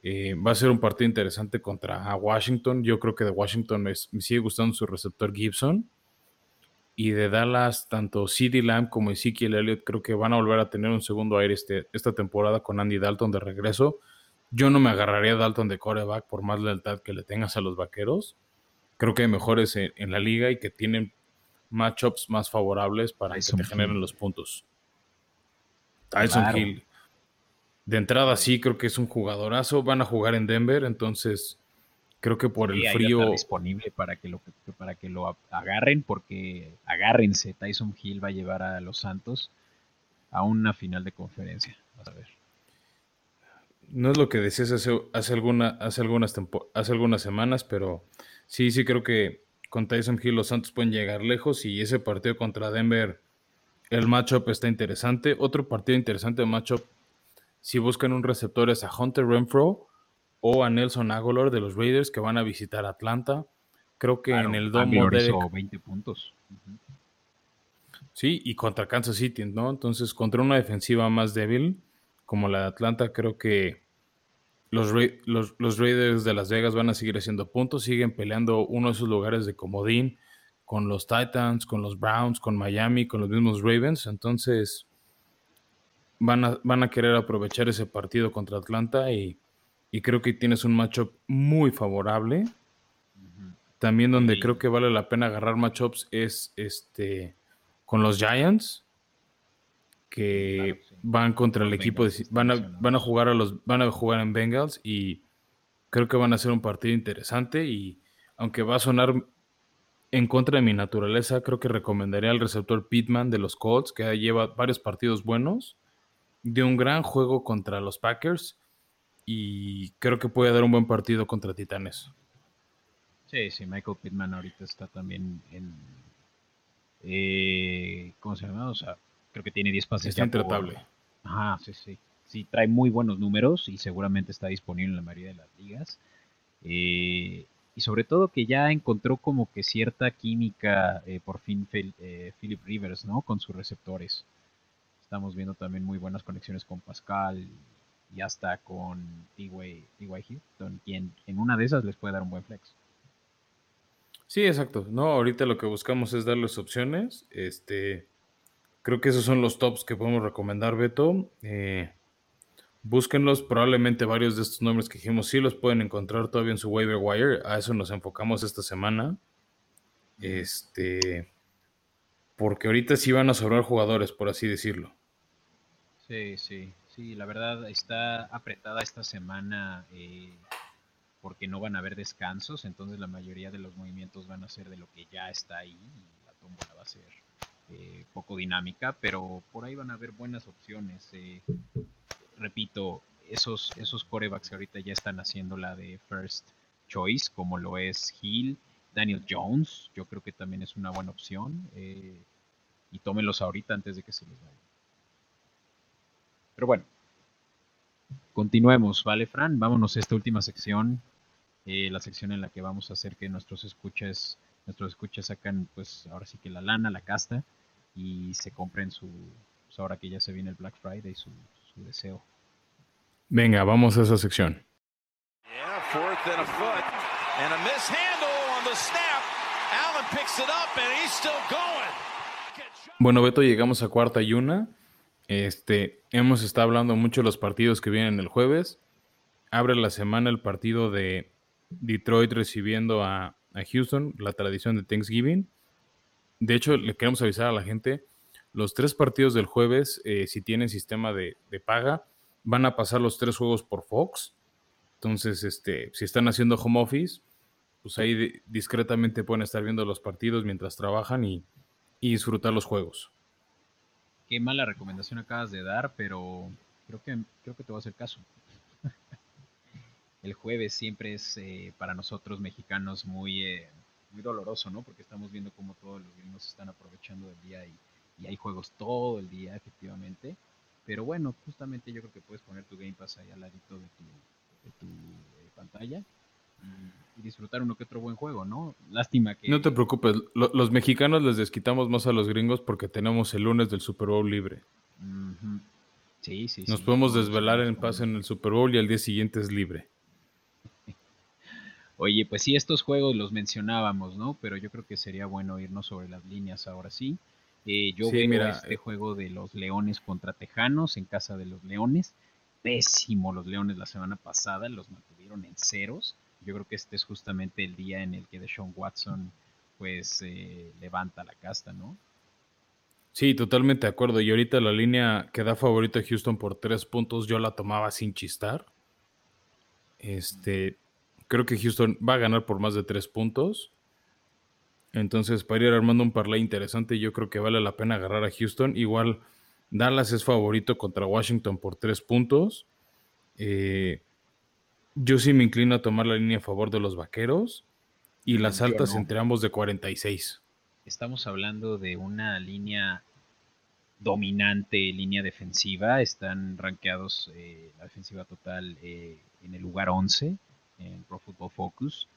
Eh, va a ser un partido interesante contra Washington. Yo creo que de Washington me sigue gustando su receptor Gibson. Y de Dallas, tanto CD Lamb como Ezekiel Elliott creo que van a volver a tener un segundo aire este, esta temporada con Andy Dalton de regreso. Yo no me agarraría a Dalton de coreback por más lealtad que le tengas a los vaqueros. Creo que hay mejores en, la liga y que tienen matchups más favorables para que te generen los puntos. Tyson Hill de entrada sí creo que es un jugadorazo. Van a jugar en Denver, entonces creo que por el frío disponible para que lo para que lo agarren porque agárrense. Tyson Hill va a llevar a los Santos a una final de conferencia. Vas a ver. No es lo que decías hace, hace, alguna, hace, algunas hace algunas semanas, pero sí, sí creo que con Tyson Hill los Santos pueden llegar lejos y ese partido contra Denver, el matchup está interesante. Otro partido interesante de matchup si buscan un receptor es a Hunter Renfro o a Nelson Aguilar de los Raiders que van a visitar Atlanta. Creo que en el domo de 20 puntos. Sí, y contra Kansas City, ¿no? Entonces, contra una defensiva más débil como la de Atlanta, creo que los, los, Raiders de Las Vegas van a seguir haciendo puntos, siguen peleando uno de esos lugares de comodín con los Titans, con los Browns, con Miami, con los mismos Ravens. Entonces, van a, van a querer aprovechar ese partido contra Atlanta y, creo que tienes un matchup muy favorable. También donde creo que vale la pena agarrar matchups es este con los Giants que van contra el equipo de, van a, van a jugar a los van a jugar en Bengals y creo que van a ser un partido interesante y aunque va a sonar en contra de mi naturaleza, creo que recomendaría al receptor Pittman de los Colts que lleva varios partidos buenos de un gran juego contra los Packers y creo que puede dar un buen partido contra Titanes. Sí, sí, Michael Pittman ahorita está también en... Eh, ¿Cómo se llama? O sea, creo que tiene 10 pases. Está intratable. Ajá, sí, sí. Sí, trae muy buenos números y seguramente está disponible en la mayoría de las ligas. Eh, y sobre todo que ya encontró como que cierta química eh, por fin Philip Rivers, ¿no? Con sus receptores. Estamos viendo también muy buenas conexiones con Pascal y hasta con T.Y. Hilton, quien en una de esas les puede dar un buen flex. Sí, exacto. No, ahorita lo que buscamos es darles opciones. Este, creo que esos son los tops que podemos recomendar, Beto. Eh, búsquenlos. Probablemente varios de estos nombres que dijimos sí los pueden encontrar todavía en su waiver wire. A eso nos enfocamos esta semana. Este, porque ahorita sí van a sobrar jugadores, por así decirlo. Sí, sí, sí, la verdad está apretada esta semana eh, porque no van a haber descansos, entonces la mayoría de los movimientos van a ser de lo que ya está ahí y la tómbola va a ser eh, poco dinámica, pero por ahí van a haber buenas opciones. Eh, repito, esos, esos corebacks que ahorita ya están haciendo la de first choice, como lo es Hill, Daniel Jones, yo creo que también es una buena opción. Eh, y tómenlos ahorita antes de que se les vaya. Pero bueno, continuemos, ¿vale, Fran? Vámonos a esta última sección, eh, la sección en la que vamos a hacer que nuestros escuchas, nuestros escuchas sacan, pues ahora sí que la lana, la casta, y se compren su, pues ahora que ya se viene el Black Friday, su, su deseo. Venga, vamos a esa sección. fourth and a foot. And a mishandle on the snap. Allen picks it up and he's still going. Bueno, Beto, llegamos a cuarta y una. Este, hemos estado hablando mucho de los partidos que vienen el jueves. Abre la semana el partido de Detroit recibiendo a, Houston, la tradición de Thanksgiving. De hecho, le queremos avisar a la gente, los tres partidos del jueves, eh, si tienen sistema de, de, paga, van a pasar los tres juegos por Fox. Entonces, este, si están haciendo home office, pues ahí discretamente pueden estar viendo los partidos mientras trabajan y, y disfrutar los juegos. Qué mala recomendación acabas de dar, pero creo que, creo que te voy a hacer caso. El jueves siempre es eh, para nosotros mexicanos muy, eh, muy doloroso, ¿no? Porque estamos viendo cómo todos los gringos están aprovechando del día y, y, hay juegos todo el día, efectivamente. Pero bueno, justamente yo creo que puedes poner tu Game Pass ahí al ladito de tu, de tu eh, pantalla y, y, disfrutar uno que otro buen juego, ¿no? Lástima que... No te preocupes, lo, los mexicanos les desquitamos más a los gringos porque tenemos el lunes del Super Bowl libre. Uh -huh. Sí, sí. Nos sí, podemos sí, desvelar sí, en paz en el Super Bowl y al día siguiente es libre. <laughs> Oye, pues sí, estos juegos los mencionábamos, ¿no? Pero yo creo que sería bueno irnos sobre las líneas ahora sí. Eh, yo veo mira, este eh. juego de los Leones contra Tejanos en casa de los Leones. Pésimo los Leones la semana pasada, los mantuvieron en ceros. Yo creo que este es justamente el día en el que Deshaun Watson pues eh, levanta la casta, ¿no? Sí, totalmente de acuerdo. Y ahorita la línea que da favorito a Houston por tres puntos, yo la tomaba sin chistar. Este, creo que Houston va a ganar por más de tres puntos. Entonces, para ir armando un parlay interesante, yo creo que vale la pena agarrar a Houston. Igual, Dallas es favorito contra Washington por tres puntos. Eh, yo sí me inclino a tomar la línea a favor de los vaqueros. Y las Yo altas no. entre ambos de 46. Estamos hablando de una línea dominante, línea defensiva. Están rankeados eh, la defensiva total eh, en el lugar 11 en Pro Football Focus.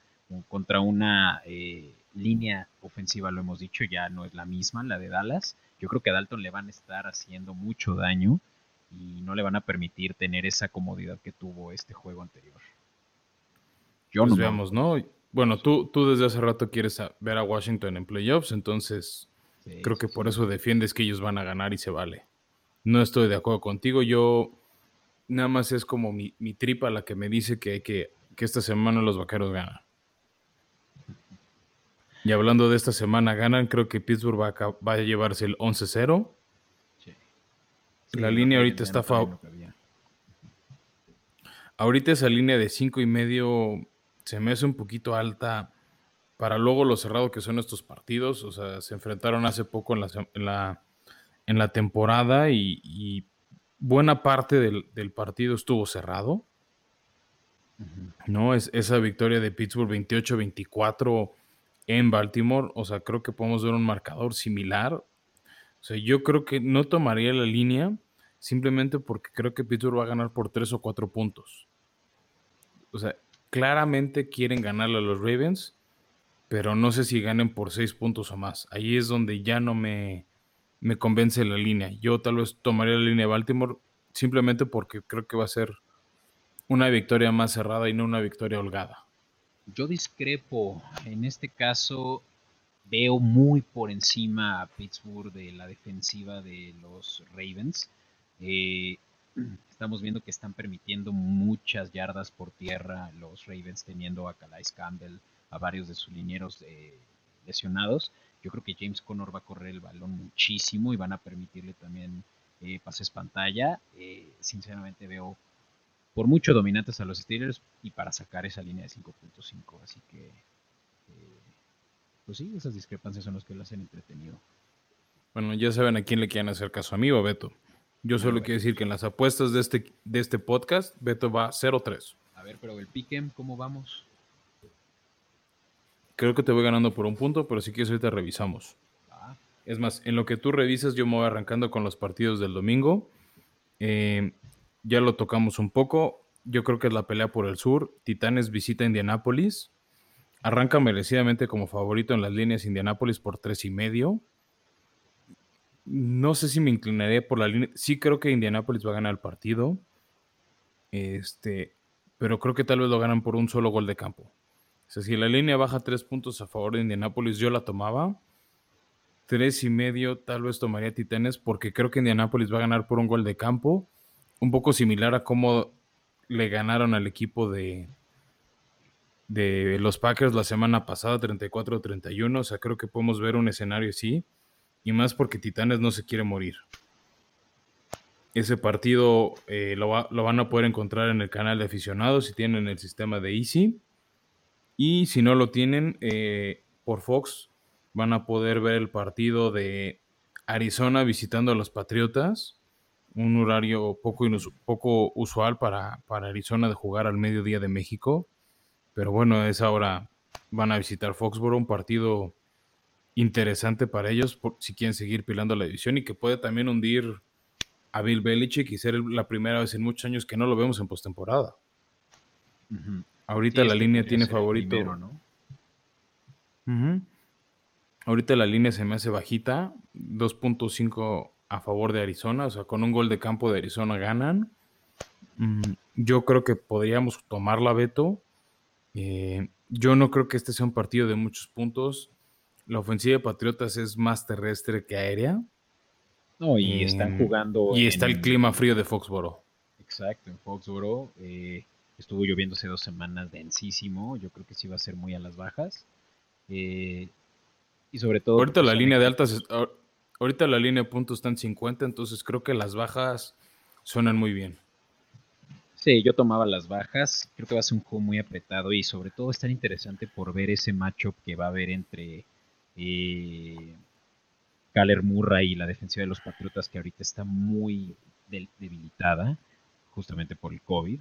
Contra una eh, línea ofensiva, lo hemos dicho, ya no es la misma, la de Dallas. Yo creo que a Dalton le van a estar haciendo mucho daño y no le van a permitir tener esa comodidad que tuvo este juego anterior. Yo Pues no veamos, ¿no? Bueno, tú, tú desde hace rato quieres ver a Washington en playoffs, entonces Sí, creo sí, que por eso defiendes que ellos van a ganar y se vale. No estoy de acuerdo contigo. Yo nada más es como mi, mi tripa la que me dice que, hay que, que esta semana los vaqueros ganan. Y hablando de esta semana ganan, creo que Pittsburgh va a, va a llevarse el 11-0. Sí. La línea ahorita está fav-. Ahorita esa línea de cinco y medio se me hace un poquito alta para luego lo cerrado que son estos partidos. O sea, se enfrentaron hace poco en la, en la, en la temporada y, y buena parte del, del partido estuvo cerrado. ¿no? Es esa victoria de Pittsburgh 28-24 en Baltimore. O sea, creo que podemos ver un marcador similar. O sea, yo creo que no tomaría la línea simplemente porque creo que Pittsburgh va a ganar por 3 o 4 puntos. O sea, claramente quieren ganarle a los Ravens, pero no sé si ganen por 6 puntos o más. Ahí es donde ya no me, me convence la línea. Yo tal vez tomaría la línea de Baltimore simplemente porque creo que va a ser una victoria más cerrada y no una victoria holgada. Yo discrepo. En este caso, veo muy por encima a Pittsburgh de la defensiva de los Ravens. Eh, estamos viendo que están permitiendo muchas yardas por tierra los Ravens, teniendo a Calais Campbell, a varios de sus linieros eh, lesionados. Yo creo que James Conner va a correr el balón muchísimo y van a permitirle también eh, pases pantalla. Eh, sinceramente veo por mucho dominantes a los Steelers y para sacar esa línea de 5.5. Así que, eh, pues sí, esas discrepancias son las que lo hacen entretenido. Bueno, ya saben a quién le quieren hacer caso, a mí o a Beto. Yo solo quiero decir que en las apuestas de este, de este podcast, Beto va 0-3. A ver, pero el Piquem, ¿cómo vamos? Creo que te voy ganando por un punto, pero si quieres ahorita revisamos. Ah, Es más, en lo que tú revisas, yo me voy arrancando con los partidos del domingo. Eh, ya lo tocamos un poco. Yo creo que es la pelea por el sur. Titanes visita Indianápolis. Arranca merecidamente como favorito en las líneas Indianápolis por tres y medio. No sé si me inclinaré por la línea. Sí creo que Indianápolis va a ganar el partido. Este, pero creo que tal vez lo ganan por un solo gol de campo. O sea, si la línea baja tres puntos a favor de Indianapolis, yo la tomaba. Tres y medio, tal vez tomaría Titanes, porque creo que Indianapolis va a ganar por un gol de campo. Un poco similar a cómo le ganaron al equipo de, de los Packers la semana pasada, 34-31. O sea, creo que podemos ver un escenario así. Y más porque Titanes no se quiere morir. Ese partido eh, lo, van a poder encontrar en el canal de aficionados si tienen el sistema de Easy. Y si no lo tienen, eh, por Fox van a poder ver el partido de Arizona visitando a los Patriotas. Un horario poco, poco usual para, para Arizona de jugar al mediodía de México. Pero bueno, a esa hora van a visitar Foxboro, un partido interesante para ellos si quieren seguir pilando la división y que puede también hundir a Bill Belichick y ser la primera vez en muchos años que no lo vemos en postemporada. Ahorita la línea tiene favorito. Ahorita la línea se me hace bajita, 2.5 a favor de Arizona, o sea, con un gol de campo de Arizona ganan. Mm, yo creo que podríamos tomar la veto. Eh, yo no creo que este sea un partido de muchos puntos. La ofensiva de Patriotas es más terrestre que aérea. No, y están eh, jugando. Y está el clima frío de Foxboro. Exacto, en Foxboro. Eh, estuvo lloviendo hace dos semanas densísimo. Yo creo que sí va a ser muy a las bajas. Eh, y sobre todo. Ahorita la línea de altas. Ahorita la línea de puntos está en 50, entonces creo que las bajas suenan muy bien. Sí, yo tomaba las bajas. Creo que va a ser un juego muy apretado y sobre todo es tan interesante por ver ese matchup que va a haber entre eh, Murray y la defensiva de los Patriotas que ahorita está muy debilitada justamente por el COVID,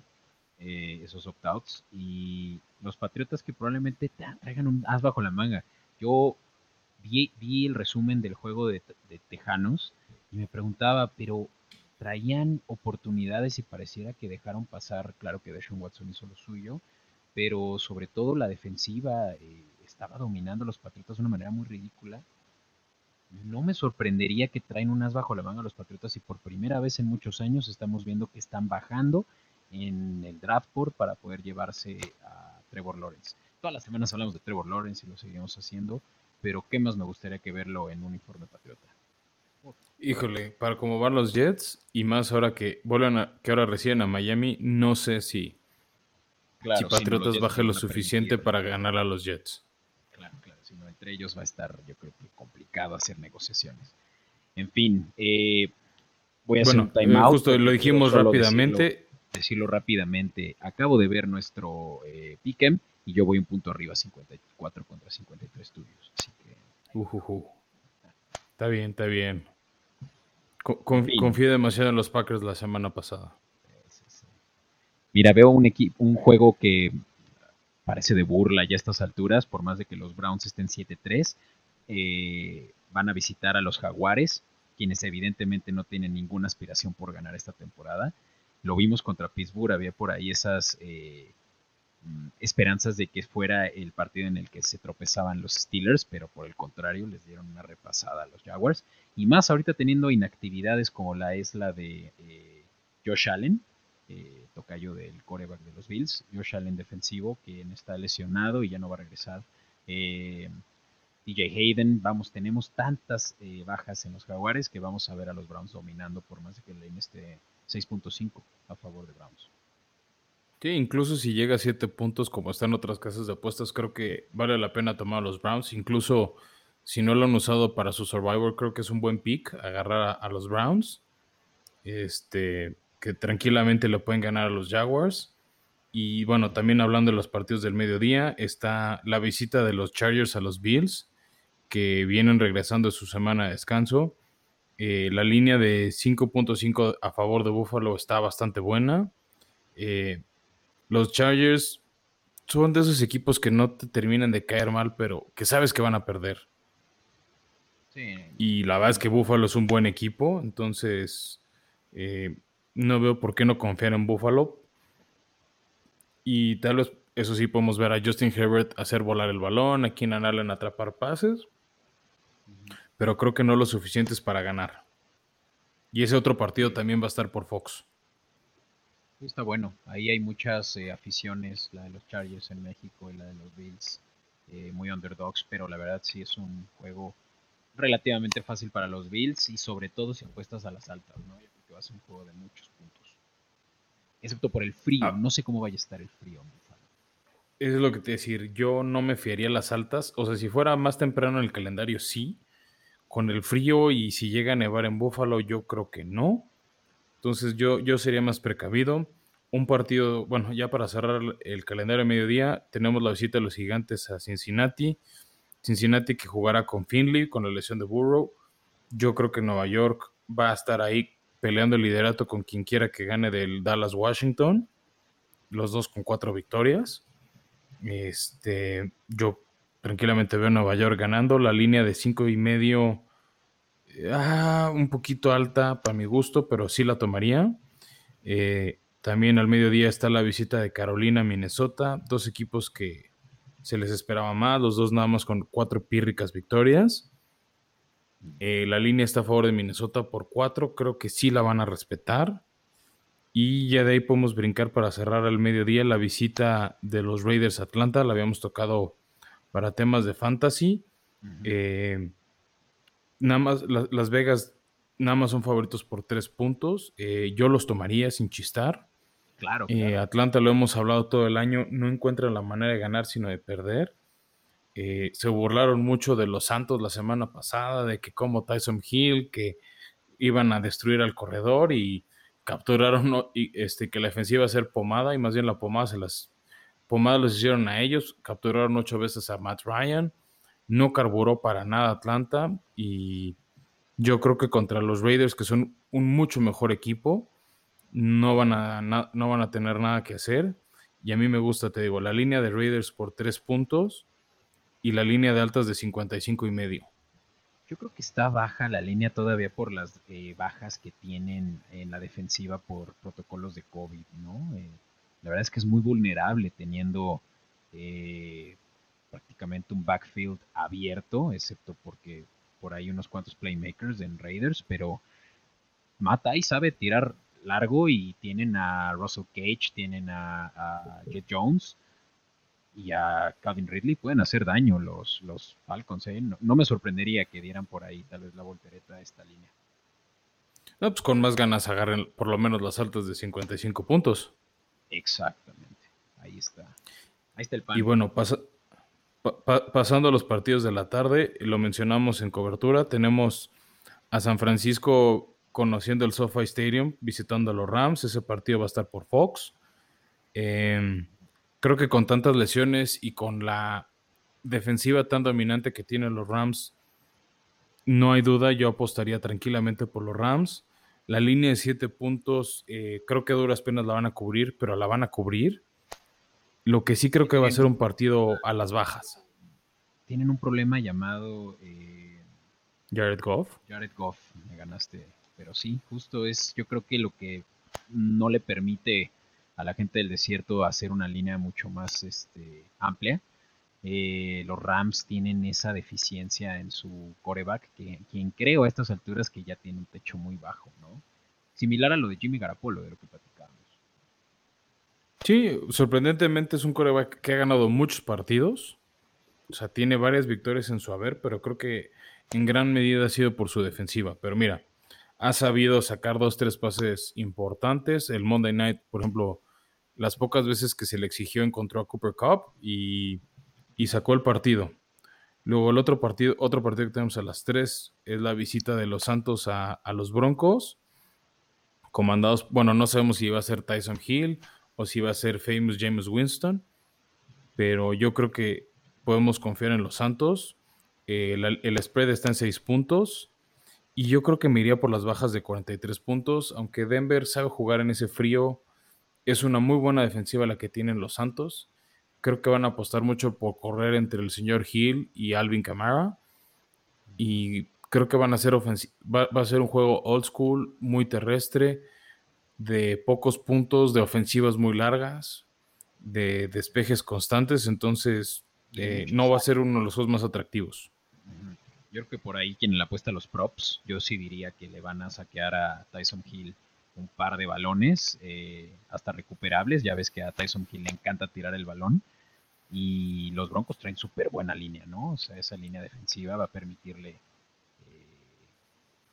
eh, esos opt-outs, y los Patriotas que probablemente traigan un as bajo la manga. Yo vi, el resumen del juego de, Tejanos y me preguntaba, pero traían oportunidades y pareciera que dejaron pasar, claro que Deshaun Watson hizo lo suyo, pero sobre todo la defensiva eh, estaba dominando a los Patriotas de una manera muy ridícula no me sorprendería que traen unas bajo la manga a los Patriotas y por primera vez en muchos años estamos viendo que están bajando en el draft board para poder llevarse a Trevor Lawrence. Todas las semanas hablamos de Trevor Lawrence y lo seguimos haciendo, pero ¿qué más me gustaría que verlo en un uniforme patriota? Híjole, para cómo van los Jets y más ahora que vuelven a, que ahora residen a Miami, no sé si, si Patriotas baje lo suficiente para ganar a los Jets entre ellos va a estar, yo creo que complicado hacer negociaciones. En fin, eh, voy a hacer un timeout. Eh, justo lo dijimos rápidamente. Decirlo, rápidamente. Acabo de ver nuestro eh, Pick'em y yo voy un punto arriba, 54 contra 53 estudios. Así que. Está bien, está bien. Confío demasiado en los Packers la semana pasada. Mira, veo un, un juego que parece de burla ya a estas alturas, por más de que los Browns estén 7-3. Eh, van a visitar a los Jaguares, quienes evidentemente no tienen ninguna aspiración por ganar esta temporada. Lo vimos contra Pittsburgh, había por ahí esas eh, esperanzas de que fuera el partido en el que se tropezaban los Steelers, pero por el contrario les dieron una repasada a los Jaguars. Y más ahorita teniendo inactividades como la es la de eh, Josh Allen, eh, tocayo del coreback de los Bills, Josh Allen defensivo, quien está lesionado y ya no va a regresar. Eh, DJ Hayden, vamos, tenemos tantas eh, bajas en los Jaguares que vamos a ver a los Browns dominando por más de que le esté 6.5 a favor de Browns. Sí, incluso si llega a 7 puntos como están otras casas de apuestas, creo que vale la pena tomar a los Browns. Incluso si no lo han usado para su Survivor, creo que es un buen pick agarrar a, los Browns. Este, que tranquilamente le pueden ganar a los Jaguars. Y bueno, también hablando de los partidos del mediodía, está la visita de los Chargers a los Bills, que vienen regresando de su semana de descanso. Eh, la línea de 5.5 a favor de Buffalo está bastante buena. Eh, los Chargers son de esos equipos que no te terminan de caer mal, pero que sabes que van a perder. Y la verdad es que Buffalo es un buen equipo, entonces eh, no veo por qué no confiar en Buffalo. Y tal vez, eso sí, podemos ver a Justin Herbert hacer volar el balón, a Keenan Allen atrapar pases. Pero creo que no lo suficientes para ganar. Y ese otro partido también va a estar por Fox. Está bueno. Ahí hay muchas eh, aficiones, la de los Chargers en México y la de los Bills, eh, muy underdogs, pero la verdad sí es un juego relativamente fácil para los Bills y sobre todo si apuestas a las altas, ¿no? Yo creo que va a ser un juego de muchos puntos. Excepto por el frío, ah. no sé cómo vaya a estar el frío. Es lo que te decir, yo no me fiaría a las altas, o sea, si fuera más temprano en el calendario sí, con el frío y si llega a nevar en Búfalo yo creo que no. Entonces yo, yo sería más precavido. Un partido, bueno, ya para cerrar el calendario de mediodía, tenemos la visita de los gigantes a Cincinnati. Cincinnati que jugará con Finley, con la lesión de Burrow. Yo creo que Nueva York va a estar ahí peleando el liderato con quien quiera que gane del Dallas Washington. Los dos con cuatro victorias. Este, yo tranquilamente veo a Nueva York ganando. La línea de cinco y medio, ah, un poquito alta para mi gusto, pero sí la tomaría. Eh, también al mediodía está la visita de Carolina, Minnesota, dos equipos que se les esperaba más, los dos nada más con cuatro pírricas victorias. Eh, la línea está a favor de Minnesota por cuatro, creo que sí la van a respetar. Y ya de ahí podemos brincar para cerrar al mediodía la visita de los Raiders Atlanta, la habíamos tocado para temas de fantasy. Eh, nada más, Las Vegas nada más son favoritos por tres puntos. Eh, yo los tomaría sin chistar. Claro, eh, Atlanta lo hemos hablado todo el año, no encuentran la manera de ganar sino de perder. se burlaron mucho de los Santos la semana pasada, de que como Tyson Hill, que iban a destruir al corredor y capturaron y, este, que la defensiva iba a ser pomada y más bien la pomada se las Pomadas los hicieron a ellos, capturaron ocho veces a Matt Ryan, no carburó para nada Atlanta y yo creo que contra los Raiders, que son un mucho mejor equipo, no van a, no van a tener nada que hacer. Y a mí me gusta, te digo, la línea de Raiders por tres puntos y la línea de altas de 55 y medio. Yo creo que está baja la línea todavía por las eh, bajas que tienen en la defensiva por protocolos de COVID, ¿no? Eh, la verdad es que es muy vulnerable teniendo eh, prácticamente un backfield abierto, excepto porque por ahí unos cuantos playmakers en Raiders, pero mata y sabe tirar largo y tienen a Russell Cage, tienen a, Jet Jones y a Calvin Ridley, pueden hacer daño los, los Falcons. ¿eh? No, me sorprendería que dieran por ahí tal vez la voltereta a esta línea. No, pues con más ganas agarren por lo menos las altas de 55 puntos. Exactamente. Ahí está. Ahí está el pan. Y bueno, pasando a los partidos de la tarde, lo mencionamos en cobertura, tenemos a San Francisco conociendo el SoFi Stadium, visitando a los Rams. Ese partido va a estar por Fox. Em, creo que con tantas lesiones y con la defensiva tan dominante que tienen los Rams, no hay duda, yo apostaría tranquilamente por los Rams. La línea de siete puntos, eh, creo que duras penas la van a cubrir, pero la van a cubrir. Lo que sí creo que va a ser un partido a las bajas. Tienen un problema llamado... Eh, Jared Goff. Jared Goff, me ganaste. Pero sí, justo es, yo creo que lo que no le permite a la gente del desierto hacer una línea mucho más este, amplia eh, los Rams tienen esa deficiencia en su coreback, que, quien creo a estas alturas que ya tiene un techo muy bajo, ¿no? Similar a lo de Jimmy Garapolo, de lo que. Sí, sorprendentemente es un coreback que ha ganado muchos partidos. O sea, tiene varias victorias en su haber, pero creo que en gran medida ha sido por su defensiva. Pero mira, ha sabido sacar dos, tres pases importantes. El Monday Night, por ejemplo, las pocas veces que se le exigió encontró a Cooper Cup y y sacó el partido. Luego el otro partido, otro partido que tenemos a las 3 es la visita de los Santos a, los Broncos, comandados, bueno, no sabemos si va a ser Tyson Hill o si va a ser Famous James Winston, pero yo creo que podemos confiar en los Santos. el, el, spread está en 6 puntos y yo creo que me iría por las bajas de 43 puntos, aunque Denver sabe jugar en ese frío, es una muy buena defensiva la que tienen los Santos creo que van a apostar mucho por correr entre el señor Hill y Alvin Kamara. Y creo que van a ser va, va, a ser un juego old school, muy terrestre, de pocos puntos, de ofensivas muy largas, de despejes constantes. Entonces, eh, no va a ser uno de los juegos más atractivos. Yo creo que por ahí quien le apuesta a los props, yo sí diría que le van a saquear a Tyson Hill un par de balones, eh, hasta recuperables. Ya ves que a Tyson Hill le encanta tirar el balón. Y los Broncos traen súper buena línea, ¿no? O sea, esa línea defensiva va a permitirle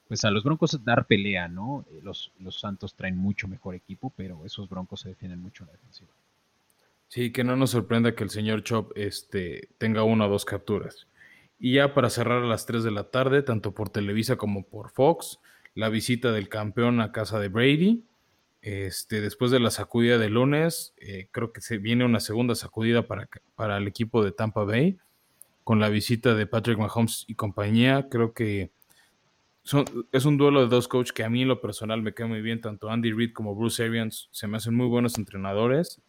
pues a los Broncos dar pelea, ¿no? Eh, los, los Santos traen mucho mejor equipo, pero esos Broncos se defienden mucho en la defensiva. Sí, que no nos sorprenda que el señor Chop este, tenga una o dos capturas. Y ya para cerrar a las 3 de la tarde, tanto por Televisa como por Fox, la visita del campeón a casa de Brady. Este, después de la sacudida de lunes, eh, creo que se viene una segunda sacudida para, para el equipo de Tampa Bay, con la visita de Patrick Mahomes y compañía. Creo que es un duelo de dos coaches que a mí en lo personal me queda muy bien, tanto Andy Reid como Bruce Arians se me hacen muy buenos entrenadores.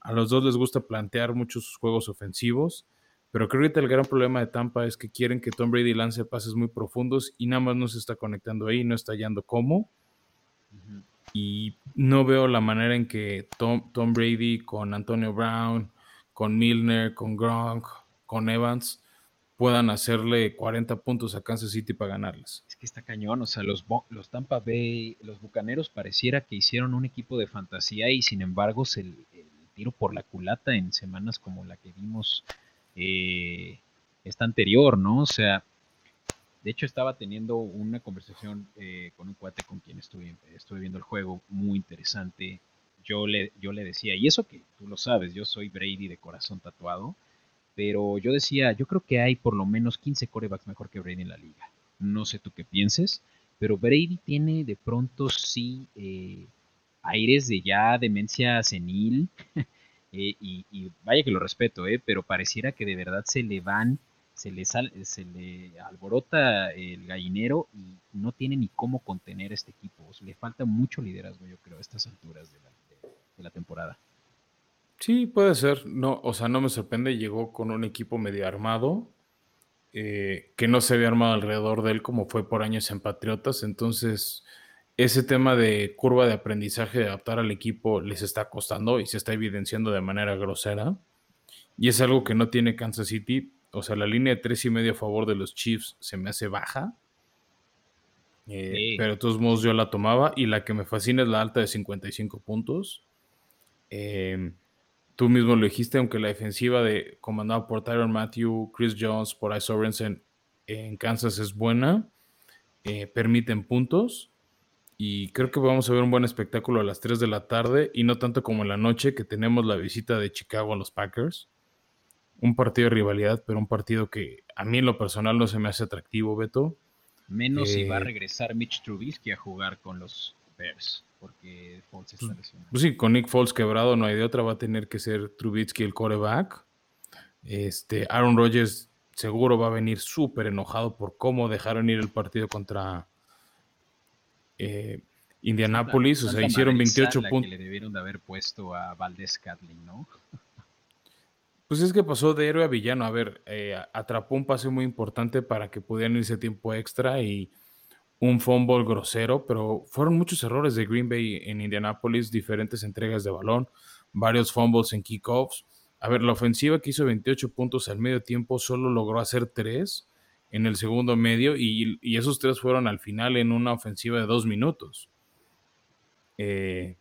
A los dos les gusta plantear muchos juegos ofensivos, pero creo que el gran problema de Tampa es que quieren que Tom Brady lance pases muy profundos y nada más no se está conectando ahí, no está hallando cómo. Y no veo la manera en que Tom, Tom Brady con Antonio Brown, con Milner, con Gronk, con Evans puedan hacerle 40 puntos a Kansas City para ganarles. Que está cañón, o sea, los, los Tampa Bay, los Bucaneros pareciera que hicieron un equipo de fantasía y sin embargo se, el, tiro por la culata en semanas como la que vimos eh, esta anterior, ¿no? O sea, de hecho estaba teniendo una conversación eh, con un cuate con quien estuve, estuve viendo el juego, muy interesante. Yo le, yo le decía, y eso que tú lo sabes, yo soy Brady de corazón tatuado, pero yo decía, yo creo que hay por lo menos 15 corebacks mejor que Brady en la liga. No sé tú qué pienses, pero Brady tiene de pronto sí eh, aires de ya demencia senil. <laughs> Eh, y, vaya que lo respeto, eh, pero pareciera que de verdad se le van, se le, sal, se le alborota el gallinero y no tiene ni cómo contener este equipo. le falta mucho liderazgo, yo creo, a estas alturas de la temporada. Sí, puede ser. No, o sea, no me sorprende. Llegó con un equipo medio armado, eh, que no se había armado alrededor de él como fue por años en Patriotas. Entonces, ese tema de curva de aprendizaje, de adaptar al equipo, les está costando y se está evidenciando de manera grosera. Y es algo que no tiene Kansas City. O sea, la línea de tres y medio a favor de los Chiefs se me hace baja. Eh, pero de todos modos yo la tomaba. Y la que me fascina es la alta de 55 puntos. Eh, Tú mismo lo dijiste, aunque la defensiva de comandada por Tyron Matthew, Chris Jones, por Ice Sorensen en Kansas es buena, eh, permiten puntos y creo que vamos a ver un buen espectáculo a las 3 de la tarde y no tanto como en la noche que tenemos la visita de Chicago a los Packers. Un partido de rivalidad, pero un partido que a mí en lo personal no se me hace atractivo, Beto. Menos si va a eh, regresar Mitch Trubisky a jugar con los Bears porque Foles está pues, lesionado. Pues sí, con Nick Foles quebrado no hay de otra, va a tener que ser Trubitsky el coreback. Este, Aaron Rodgers seguro va a venir súper enojado por cómo dejaron ir el partido contra eh, Indianapolis. o sea, hicieron 28 puntos. le debieron de haber puesto a Valdez Catlin, ¿no? Pues es que pasó de héroe a villano. A ver, eh, atrapó un pase muy importante para que pudieran irse tiempo extra y un fumble grosero, pero fueron muchos errores de Green Bay en Indianapolis, diferentes entregas de balón, varios fumbles en kickoffs. A ver, la ofensiva que hizo 28 puntos al medio tiempo solo logró hacer 3 en el segundo medio y, esos 3 fueron al final en una ofensiva de 2 minutos. Eh,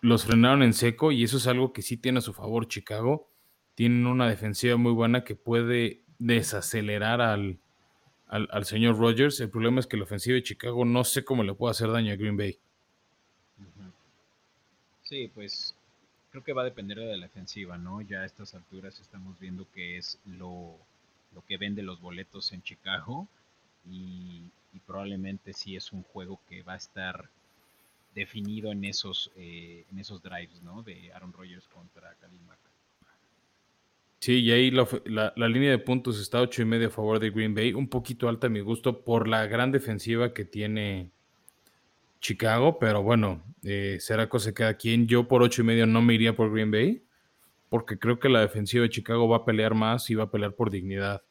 los frenaron en seco y eso es algo que sí tiene a su favor Chicago. Tienen una defensiva muy buena que puede desacelerar al, al, señor Rogers. El problema es que la ofensiva de Chicago no sé cómo le puede hacer daño a Green Bay. Sí, pues creo que va a depender de la defensiva, ¿no? Ya a estas alturas estamos viendo que es lo, lo que vende los boletos en Chicago y, probablemente sí es un juego que va a estar definido en esos, eh, en esos drives, ¿no? De Aaron Rodgers contra Khalil Mack. Sí, y ahí la, línea de puntos está 8 y medio a favor de Green Bay, un poquito alta a mi gusto por la gran defensiva que tiene Chicago, pero bueno, eh, será cosa que cada quien. Yo por 8 y medio no me iría por Green Bay, porque creo que la defensiva de Chicago va a pelear más y va a pelear por dignidad.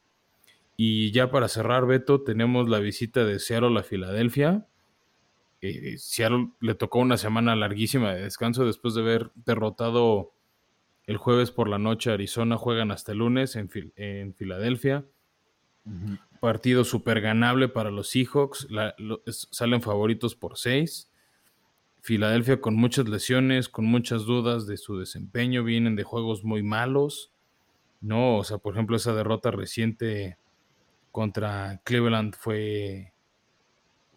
Y ya para cerrar, Beto, tenemos la visita de Seattle a Filadelfia. Eh, Seattle le tocó una semana larguísima de descanso después de haber derrotado el jueves por la noche Arizona juegan hasta el lunes en, en Filadelfia. Partido súper ganable para los Seahawks. salen favoritos por seis. Filadelfia con muchas lesiones, con muchas dudas de su desempeño, vienen de juegos muy malos. No, o sea, por ejemplo, esa derrota reciente contra Cleveland fue,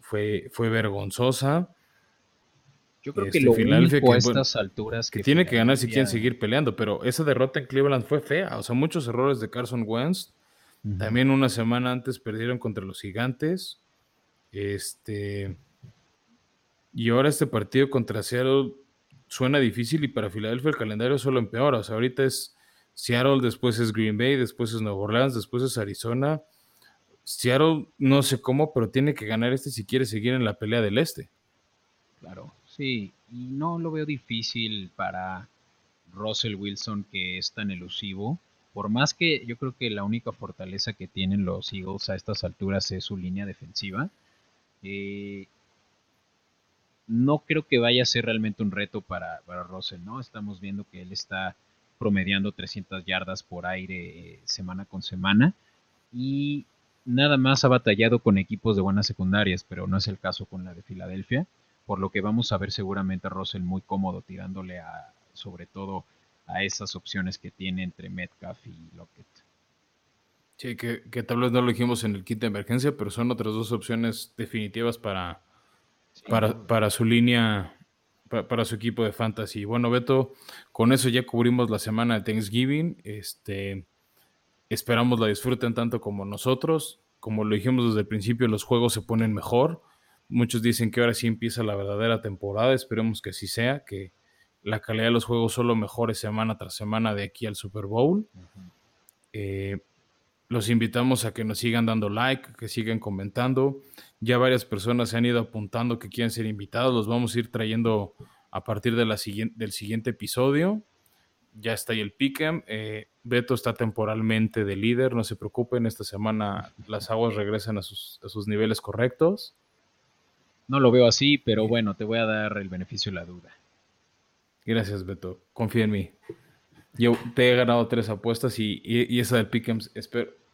fue, fue vergonzosa. Yo creo que este, lo Filadelfia único a estas alturas que, tiene que ganar si quieren seguir peleando, pero esa derrota en Cleveland fue fea, o sea, muchos errores de Carson Wentz. También una semana antes perdieron contra los Gigantes. Este y ahora este partido contra Seattle suena difícil y para Filadelfia el calendario solo empeora, o sea, ahorita es Seattle, después es Green Bay, después es Nueva Orleans, después es Arizona. Seattle no sé cómo, pero tiene que ganar este si quiere seguir en la pelea del este. Claro. Sí, y no lo veo difícil para Russell Wilson que es tan elusivo. Por más que yo creo que la única fortaleza que tienen los Eagles a estas alturas es su línea defensiva. Eh, no creo que vaya a ser realmente un reto para, Russell, ¿no? Estamos viendo que él está promediando 300 yardas por aire eh, semana con semana y nada más ha batallado con equipos de buenas secundarias, pero no es el caso con la de Filadelfia por lo que vamos a ver seguramente a Russell muy cómodo tirándole a, sobre todo a esas opciones que tiene entre Metcalf y Lockett. Sí, que, tal vez no lo dijimos en el kit de emergencia, pero son otras dos opciones definitivas para, para, su línea, para, su equipo de fantasy. Bueno, Beto, con eso ya cubrimos la semana de Thanksgiving. Este, esperamos la disfruten tanto como nosotros. Como lo dijimos desde el principio, los juegos se ponen mejor. Muchos dicen que ahora sí empieza la verdadera temporada, esperemos que así sea, que la calidad de los juegos solo mejore semana tras semana de aquí al Super Bowl. Eh, los invitamos a que nos sigan dando like, que sigan comentando. Ya varias personas se han ido apuntando que quieren ser invitados, los vamos a ir trayendo a partir de la del siguiente episodio. Ya está ahí el Pick'em. Eh, Beto está temporalmente de líder, no se preocupen, esta semana las aguas regresan a sus, a sus niveles correctos. No lo veo así, pero bueno, te voy a dar el beneficio de la duda. Gracias, Beto. Confía en mí. Yo te he ganado tres apuestas y, esa del Pick'ems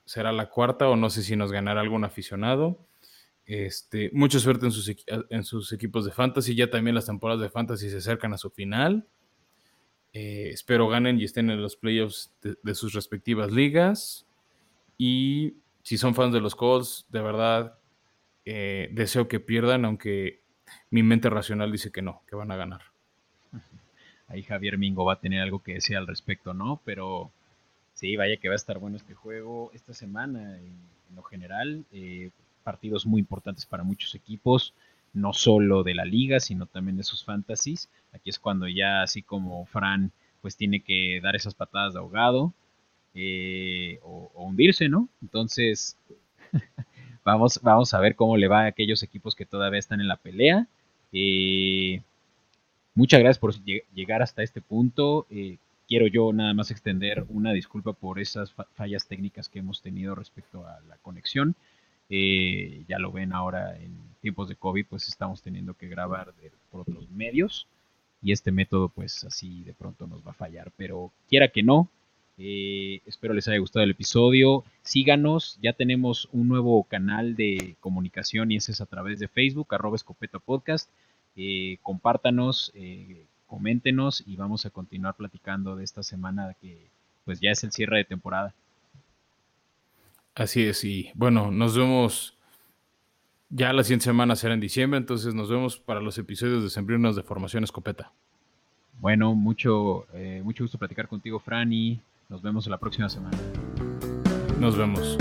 será la cuarta o no sé si nos ganará algún aficionado. Este, mucha suerte en sus, en sus equipos de fantasy. Ya también las temporadas de fantasy se acercan a su final. Eh, espero ganen y estén en los playoffs de, de, sus respectivas ligas. Y si son fans de los Colts, de verdad, eh, deseo que pierdan, aunque mi mente racional dice que no, que van a ganar. <laughs> Ahí Javier Mingo va a tener algo que decir al respecto, ¿no? Pero sí, vaya que va a estar bueno este juego esta semana en, lo general. Eh, partidos muy importantes para muchos equipos, no solo de la liga, sino también de sus fantasies. Aquí es cuando ya, así como Fran, pues tiene que dar esas patadas de ahogado eh, o, o hundirse, ¿no? Entonces, Vamos, vamos a ver cómo le va a aquellos equipos que todavía están en la pelea. Eh, muchas gracias por llegar hasta este punto. Eh, quiero yo nada más extender una disculpa por esas fallas técnicas que hemos tenido respecto a la conexión. Eh, ya lo ven ahora en tiempos de COVID, pues estamos teniendo que grabar por otros medios y este método pues así de pronto nos va a fallar, pero quiera que no, eh, espero les haya gustado el episodio. Síganos, ya tenemos un nuevo canal de comunicación y ese es a través de Facebook, arroba escopeta podcast. Eh, compártanos, eh, coméntenos y vamos a continuar platicando de esta semana que pues ya es el cierre de temporada. Así es, y bueno, nos vemos ya la siguiente semana será en diciembre, entonces nos vemos para los episodios de Sembrinos de Formación Escopeta. Bueno, mucho, mucho gusto platicar contigo, Franny. Nos vemos la próxima semana. Nos vemos.